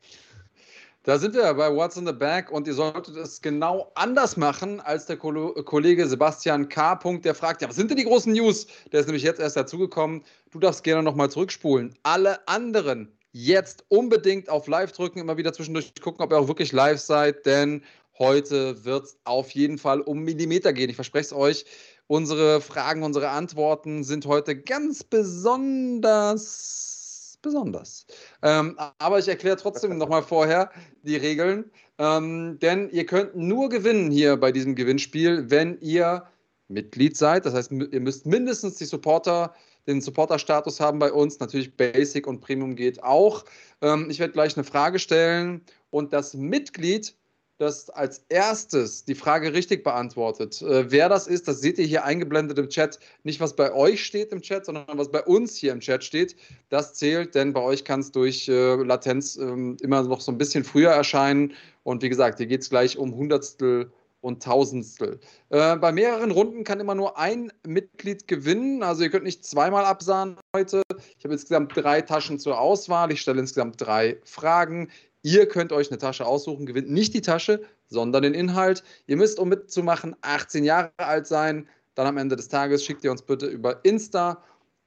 Da sind wir bei What's in the Bag und ihr solltet es genau anders machen als der Kollege Sebastian K. Der fragt, ja, was sind denn die großen News? Der ist nämlich jetzt erst dazugekommen. Du darfst gerne nochmal zurückspulen. Alle anderen jetzt unbedingt auf Live drücken, immer wieder zwischendurch gucken, ob ihr auch wirklich live seid, denn heute wird es auf jeden Fall um Millimeter gehen. Ich verspreche es euch. Unsere Fragen, unsere Antworten sind heute ganz besonders ist besonders. Ähm, aber ich erkläre trotzdem nochmal vorher die Regeln. Ähm, denn ihr könnt nur gewinnen hier bei diesem Gewinnspiel, wenn ihr Mitglied seid. Das heißt, ihr müsst mindestens die Supporter, den Supporter-Status haben bei uns. Natürlich Basic und Premium geht auch. Ähm, ich werde gleich eine Frage stellen und das Mitglied das als erstes die Frage richtig beantwortet. Äh, wer das ist, das seht ihr hier eingeblendet im Chat. Nicht, was bei euch steht im Chat, sondern was bei uns hier im Chat steht. Das zählt, denn bei euch kann es durch äh, Latenz äh, immer noch so ein bisschen früher erscheinen. Und wie gesagt, hier geht es gleich um Hundertstel und Tausendstel. Äh, bei mehreren Runden kann immer nur ein Mitglied gewinnen. Also ihr könnt nicht zweimal absahen heute. Ich habe insgesamt drei Taschen zur Auswahl. Ich stelle insgesamt drei Fragen. Ihr könnt euch eine Tasche aussuchen, gewinnt nicht die Tasche, sondern den Inhalt. Ihr müsst, um mitzumachen, 18 Jahre alt sein. Dann am Ende des Tages schickt ihr uns bitte über Insta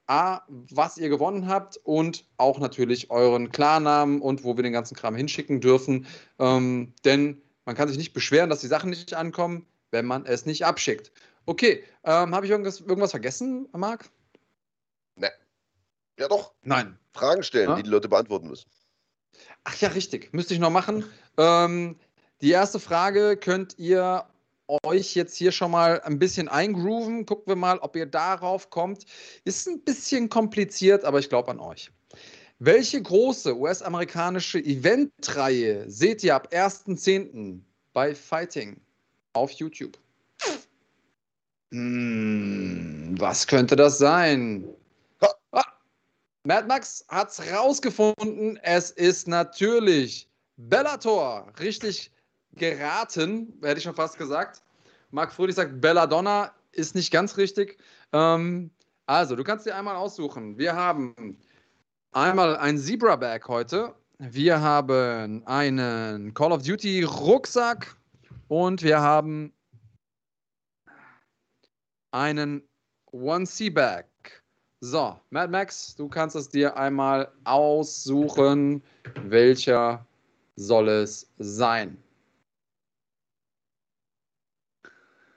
A, was ihr gewonnen habt und auch natürlich euren Klarnamen und wo wir den ganzen Kram hinschicken dürfen. Ähm, denn man kann sich nicht beschweren, dass die Sachen nicht ankommen, wenn man es nicht abschickt. Okay, ähm, habe ich irgendwas, irgendwas vergessen, Marc? Ne. Ja, doch. Nein. Fragen stellen, ja? die die Leute beantworten müssen. Ach ja, richtig. Müsste ich noch machen. Ähm, die erste Frage könnt ihr euch jetzt hier schon mal ein bisschen eingrooven. Gucken wir mal, ob ihr darauf kommt. Ist ein bisschen kompliziert, aber ich glaube an euch. Welche große US-amerikanische Eventreihe seht ihr ab 1.10. bei Fighting auf YouTube? Hm, was könnte das sein? Mad Max hat's rausgefunden. Es ist natürlich Bellator. Richtig geraten, hätte ich schon fast gesagt. Marc Fröhlich sagt Belladonna, ist nicht ganz richtig. Ähm, also, du kannst dir einmal aussuchen. Wir haben einmal ein Zebra-Bag heute. Wir haben einen Call of Duty Rucksack und wir haben einen One C Bag. So, Mad Max, du kannst es dir einmal aussuchen, welcher soll es sein?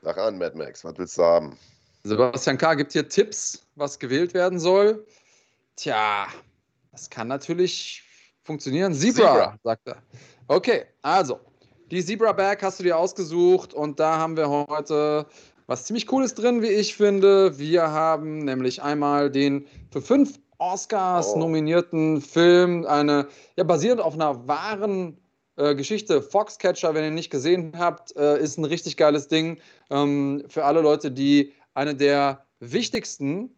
Sag an, Mad Max, was willst du haben? Sebastian K. gibt hier Tipps, was gewählt werden soll. Tja, das kann natürlich funktionieren. Zebra, Zebra, sagt er. Okay, also, die Zebra Bag hast du dir ausgesucht und da haben wir heute was ziemlich cool ist drin, wie ich finde. Wir haben nämlich einmal den für fünf Oscars oh. nominierten Film, eine, ja, basierend auf einer wahren äh, Geschichte. Foxcatcher, wenn ihr nicht gesehen habt, äh, ist ein richtig geiles Ding. Ähm, für alle Leute, die eine der wichtigsten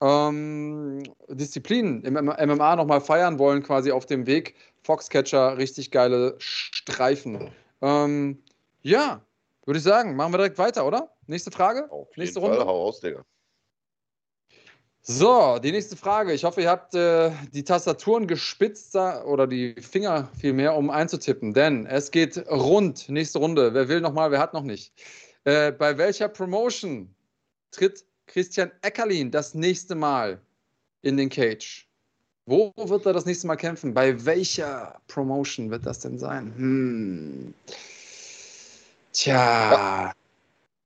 ähm, Disziplinen im MMA nochmal feiern wollen, quasi auf dem Weg. Foxcatcher, richtig geile Streifen. Ähm, ja, würde ich sagen, machen wir direkt weiter, oder? Nächste Frage? Auf nächste jeden Runde? Fall, hau aus, Digga. So, die nächste Frage. Ich hoffe, ihr habt äh, die Tastaturen gespitzt oder die Finger vielmehr, um einzutippen. Denn es geht rund. Nächste Runde. Wer will nochmal, wer hat noch nicht? Äh, bei welcher Promotion tritt Christian Eckerlin das nächste Mal in den Cage? Wo wird er das nächste Mal kämpfen? Bei welcher Promotion wird das denn sein? Hm. Tja.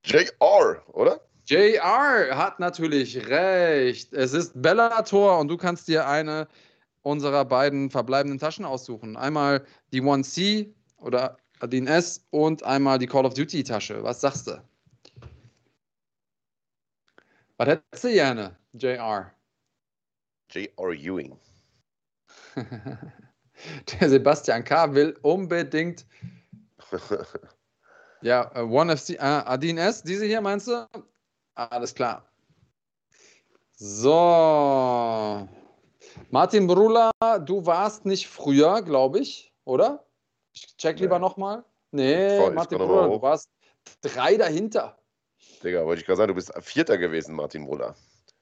JR, oder? JR hat natürlich recht. Es ist Bellator und du kannst dir eine unserer beiden verbleibenden Taschen aussuchen. Einmal die 1C oder die S und einmal die Call of Duty Tasche. Was sagst du? Was hättest du gerne, JR? JR Ewing. Der Sebastian K. will unbedingt Ja, uh, One FC, äh, Adin S, diese hier meinst du? Alles klar. So. Martin Brula, du warst nicht früher, glaube ich, oder? Ich check lieber nee. nochmal. Nee, Voll, Martin Brula, du warst drei dahinter. Digga, wollte ich gerade sagen, du bist Vierter gewesen, Martin Brula.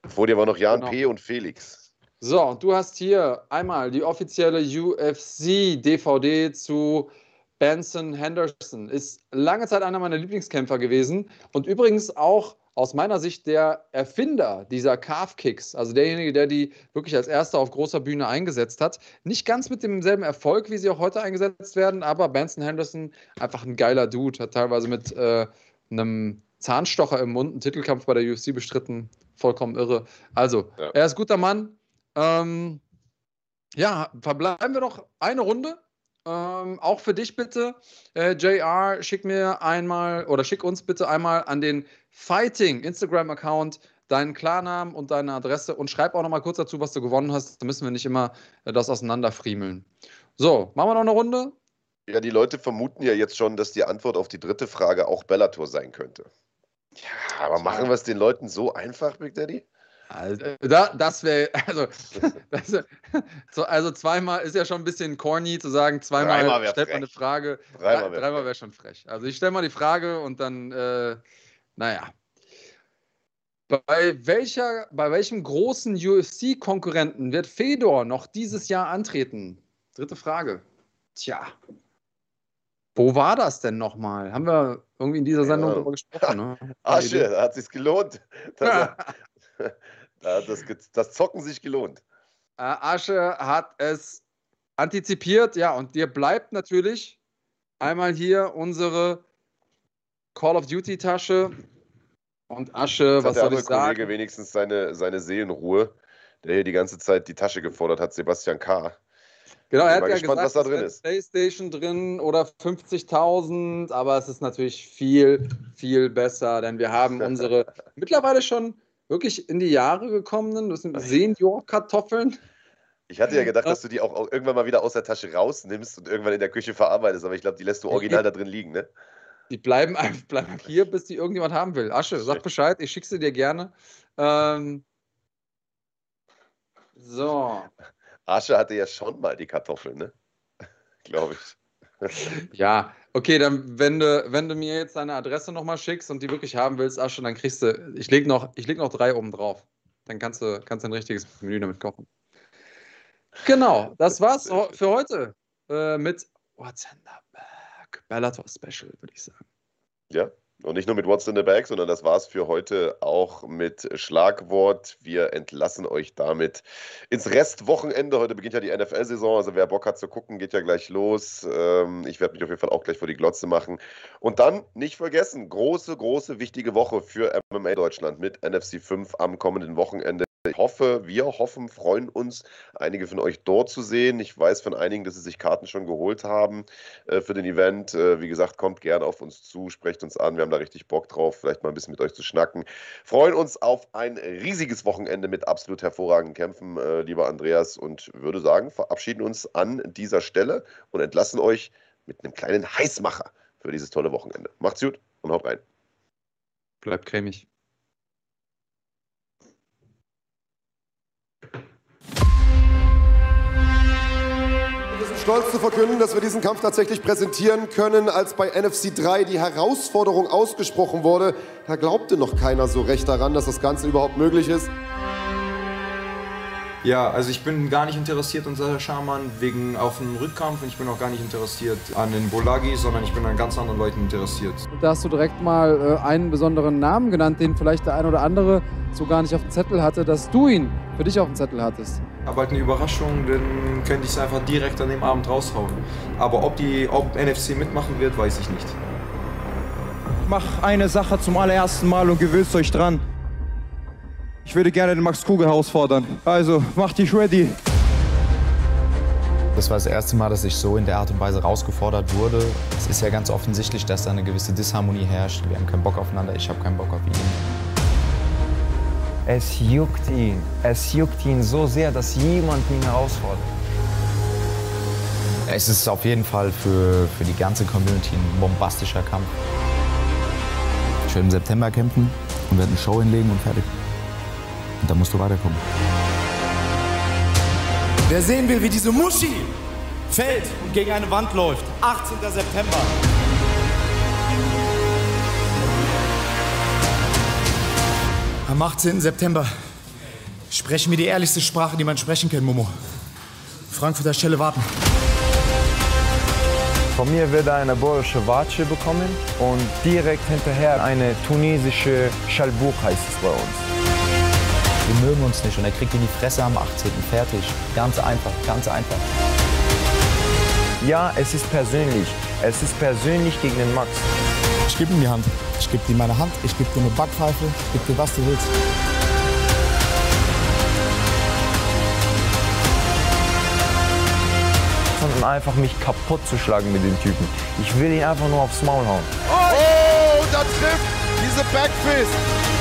Vor dir war noch Jan genau. P. und Felix. So, und du hast hier einmal die offizielle UFC-DVD zu Benson Henderson ist lange Zeit einer meiner Lieblingskämpfer gewesen und übrigens auch aus meiner Sicht der Erfinder dieser Calf-Kicks, also derjenige, der die wirklich als erster auf großer Bühne eingesetzt hat. Nicht ganz mit demselben Erfolg, wie sie auch heute eingesetzt werden, aber Benson Henderson einfach ein geiler Dude, hat teilweise mit äh, einem Zahnstocher im Mund einen Titelkampf bei der UFC bestritten. Vollkommen irre. Also, ja. er ist guter Mann. Ähm, Ja, verbleiben wir noch eine Runde. Ähm, auch für dich bitte, äh, JR, schick mir einmal oder schick uns bitte einmal an den Fighting Instagram-Account deinen Klarnamen und deine Adresse und schreib auch noch mal kurz dazu, was du gewonnen hast. Da müssen wir nicht immer äh, das auseinanderfriemeln. So, machen wir noch eine Runde? Ja, die Leute vermuten ja jetzt schon, dass die Antwort auf die dritte Frage auch Bellator sein könnte. Ja, aber machen wir es den Leuten so einfach, Big Daddy? Also, da, das wäre, also, das, so, also zweimal ist ja schon ein bisschen corny zu sagen, zweimal stellt frech. man eine Frage. Dreimal wär Dreimal wäre schon frech. Also ich stelle mal die Frage und dann, äh, naja. Bei, welcher, bei welchem großen UFC-Konkurrenten wird Fedor noch dieses Jahr antreten? Dritte Frage. Tja. Wo war das denn nochmal? Haben wir irgendwie in dieser Sendung Ja. darüber gesprochen? Ne? Asche, da hat sich's gelohnt. Da, hat das, das Zocken sich gelohnt. Äh, Asche hat es antizipiert, ja, und dir bleibt natürlich einmal hier unsere Call of Duty Tasche. Und Asche, was hat der soll ich sagen? Kollege wenigstens seine, seine Seelenruhe, der hier die ganze Zeit die Tasche gefordert hat, Sebastian K. Genau, er hat ja gespannt, gesagt, was da drin ist. PlayStation drin oder 50.000, aber es ist natürlich viel, viel besser, denn wir haben unsere mittlerweile schon wirklich in die Jahre gekommenen, das sind Senior-Kartoffeln. Ich hatte ja gedacht, dass du die auch au- irgendwann mal wieder aus der Tasche rausnimmst und irgendwann in der Küche verarbeitest, aber ich glaube, die lässt du original da drin liegen, ne? Die bleiben einfach bleiben hier, bis die irgendjemand haben will. Asche, sag Bescheid, ich schicke sie dir gerne. Ähm, so, Asche hatte ja schon mal die Kartoffeln, ne? glaube ich. Ja, okay, dann wenn du, wenn du mir jetzt deine Adresse nochmal schickst und die wirklich haben willst, Asche, dann kriegst du, ich lege noch, ich leg noch drei oben drauf. Dann kannst du, kannst du ein richtiges Menü damit kochen. Genau, das war's für heute äh, mit What's in the Bag? Bellator Special, würde ich sagen. Ja, und nicht nur mit What's in the Bag, sondern das war's für heute auch mit Schlagwort. Wir entlassen euch damit ins Restwochenende. Heute beginnt ja die NFL-Saison, also wer Bock hat zu gucken, geht ja gleich los. Ähm, Ich werde mich auf jeden Fall auch gleich vor die Glotze machen. Und dann nicht vergessen, große, große, wichtige Woche für MMA Deutschland mit NFC 5 am kommenden Wochenende. Ich hoffe, wir hoffen, freuen uns, einige von euch dort zu sehen. Ich weiß von einigen, dass sie sich Karten schon geholt haben äh, für den Event. Äh, wie gesagt, kommt gerne auf uns zu, sprecht uns an. Wir haben da richtig Bock drauf, vielleicht mal ein bisschen mit euch zu schnacken. Freuen uns auf ein riesiges Wochenende mit absolut hervorragenden Kämpfen, äh, lieber Andreas, und würde sagen, verabschieden uns an dieser Stelle und entlassen euch mit einem kleinen Heißmacher für dieses tolle Wochenende. Macht's gut und haut rein. Bleibt cremig. Stolz zu verkünden, dass wir diesen Kampf tatsächlich präsentieren können. Als bei NFC 3 die Herausforderung ausgesprochen wurde, da glaubte noch keiner so recht daran, dass das Ganze überhaupt möglich ist. Ja, also ich bin gar nicht interessiert an Sascha Schaman wegen auf den Rückkampf und ich bin auch gar nicht interessiert an den Bolagi, sondern ich bin an ganz anderen Leuten interessiert. Da hast du direkt mal äh, einen besonderen Namen genannt, den vielleicht der ein oder andere so gar nicht auf dem Zettel hatte, dass du ihn für dich auf dem Zettel hattest. Aber halt eine Überraschung, dann könnte ich es einfach direkt an dem Abend raushauen. Aber ob die, ob NFC mitmachen wird, weiß ich nicht. Mach eine Sache zum allerersten Mal und gewöhnt euch dran. Ich würde gerne den Max Kugel herausfordern. Also, mach dich ready. Das war das erste Mal, dass ich so in der Art und Weise rausgefordert wurde. Es ist ja ganz offensichtlich, dass da eine gewisse Disharmonie herrscht. Wir haben keinen Bock aufeinander, ich habe keinen Bock auf ihn. Es juckt ihn. Es juckt ihn so sehr, dass jemand ihn herausfordert. Es ist auf jeden Fall für, für die ganze Community ein bombastischer Kampf. Ich werde im September kämpfen und werde eine Show hinlegen und fertig. Und dann musst du weiterkommen. Wer sehen will, wie diese Muschi fällt und gegen eine Wand läuft. 18. September. Am 18. September sprechen wir die ehrlichste Sprache, die man sprechen kann, Momo. Frankfurter Stelle warten. Von mir wird er eine borische Watsche bekommen und direkt hinterher eine tunesische Schalbuch heißt es bei uns. Wir mögen uns nicht und er kriegt in die Fresse am 18. Fertig. Ganz einfach, ganz einfach. Ja, es ist persönlich. Es ist persönlich gegen den Max. Ich gebe ihm die Hand. Ich gebe dir meine Hand, ich gebe dir eine Backpfeife, ich gebe dir, was du willst. und einfach mich kaputt zu schlagen mit dem Typen. Ich will ihn einfach nur aufs Maul hauen. Oh, da trifft diese Backfist.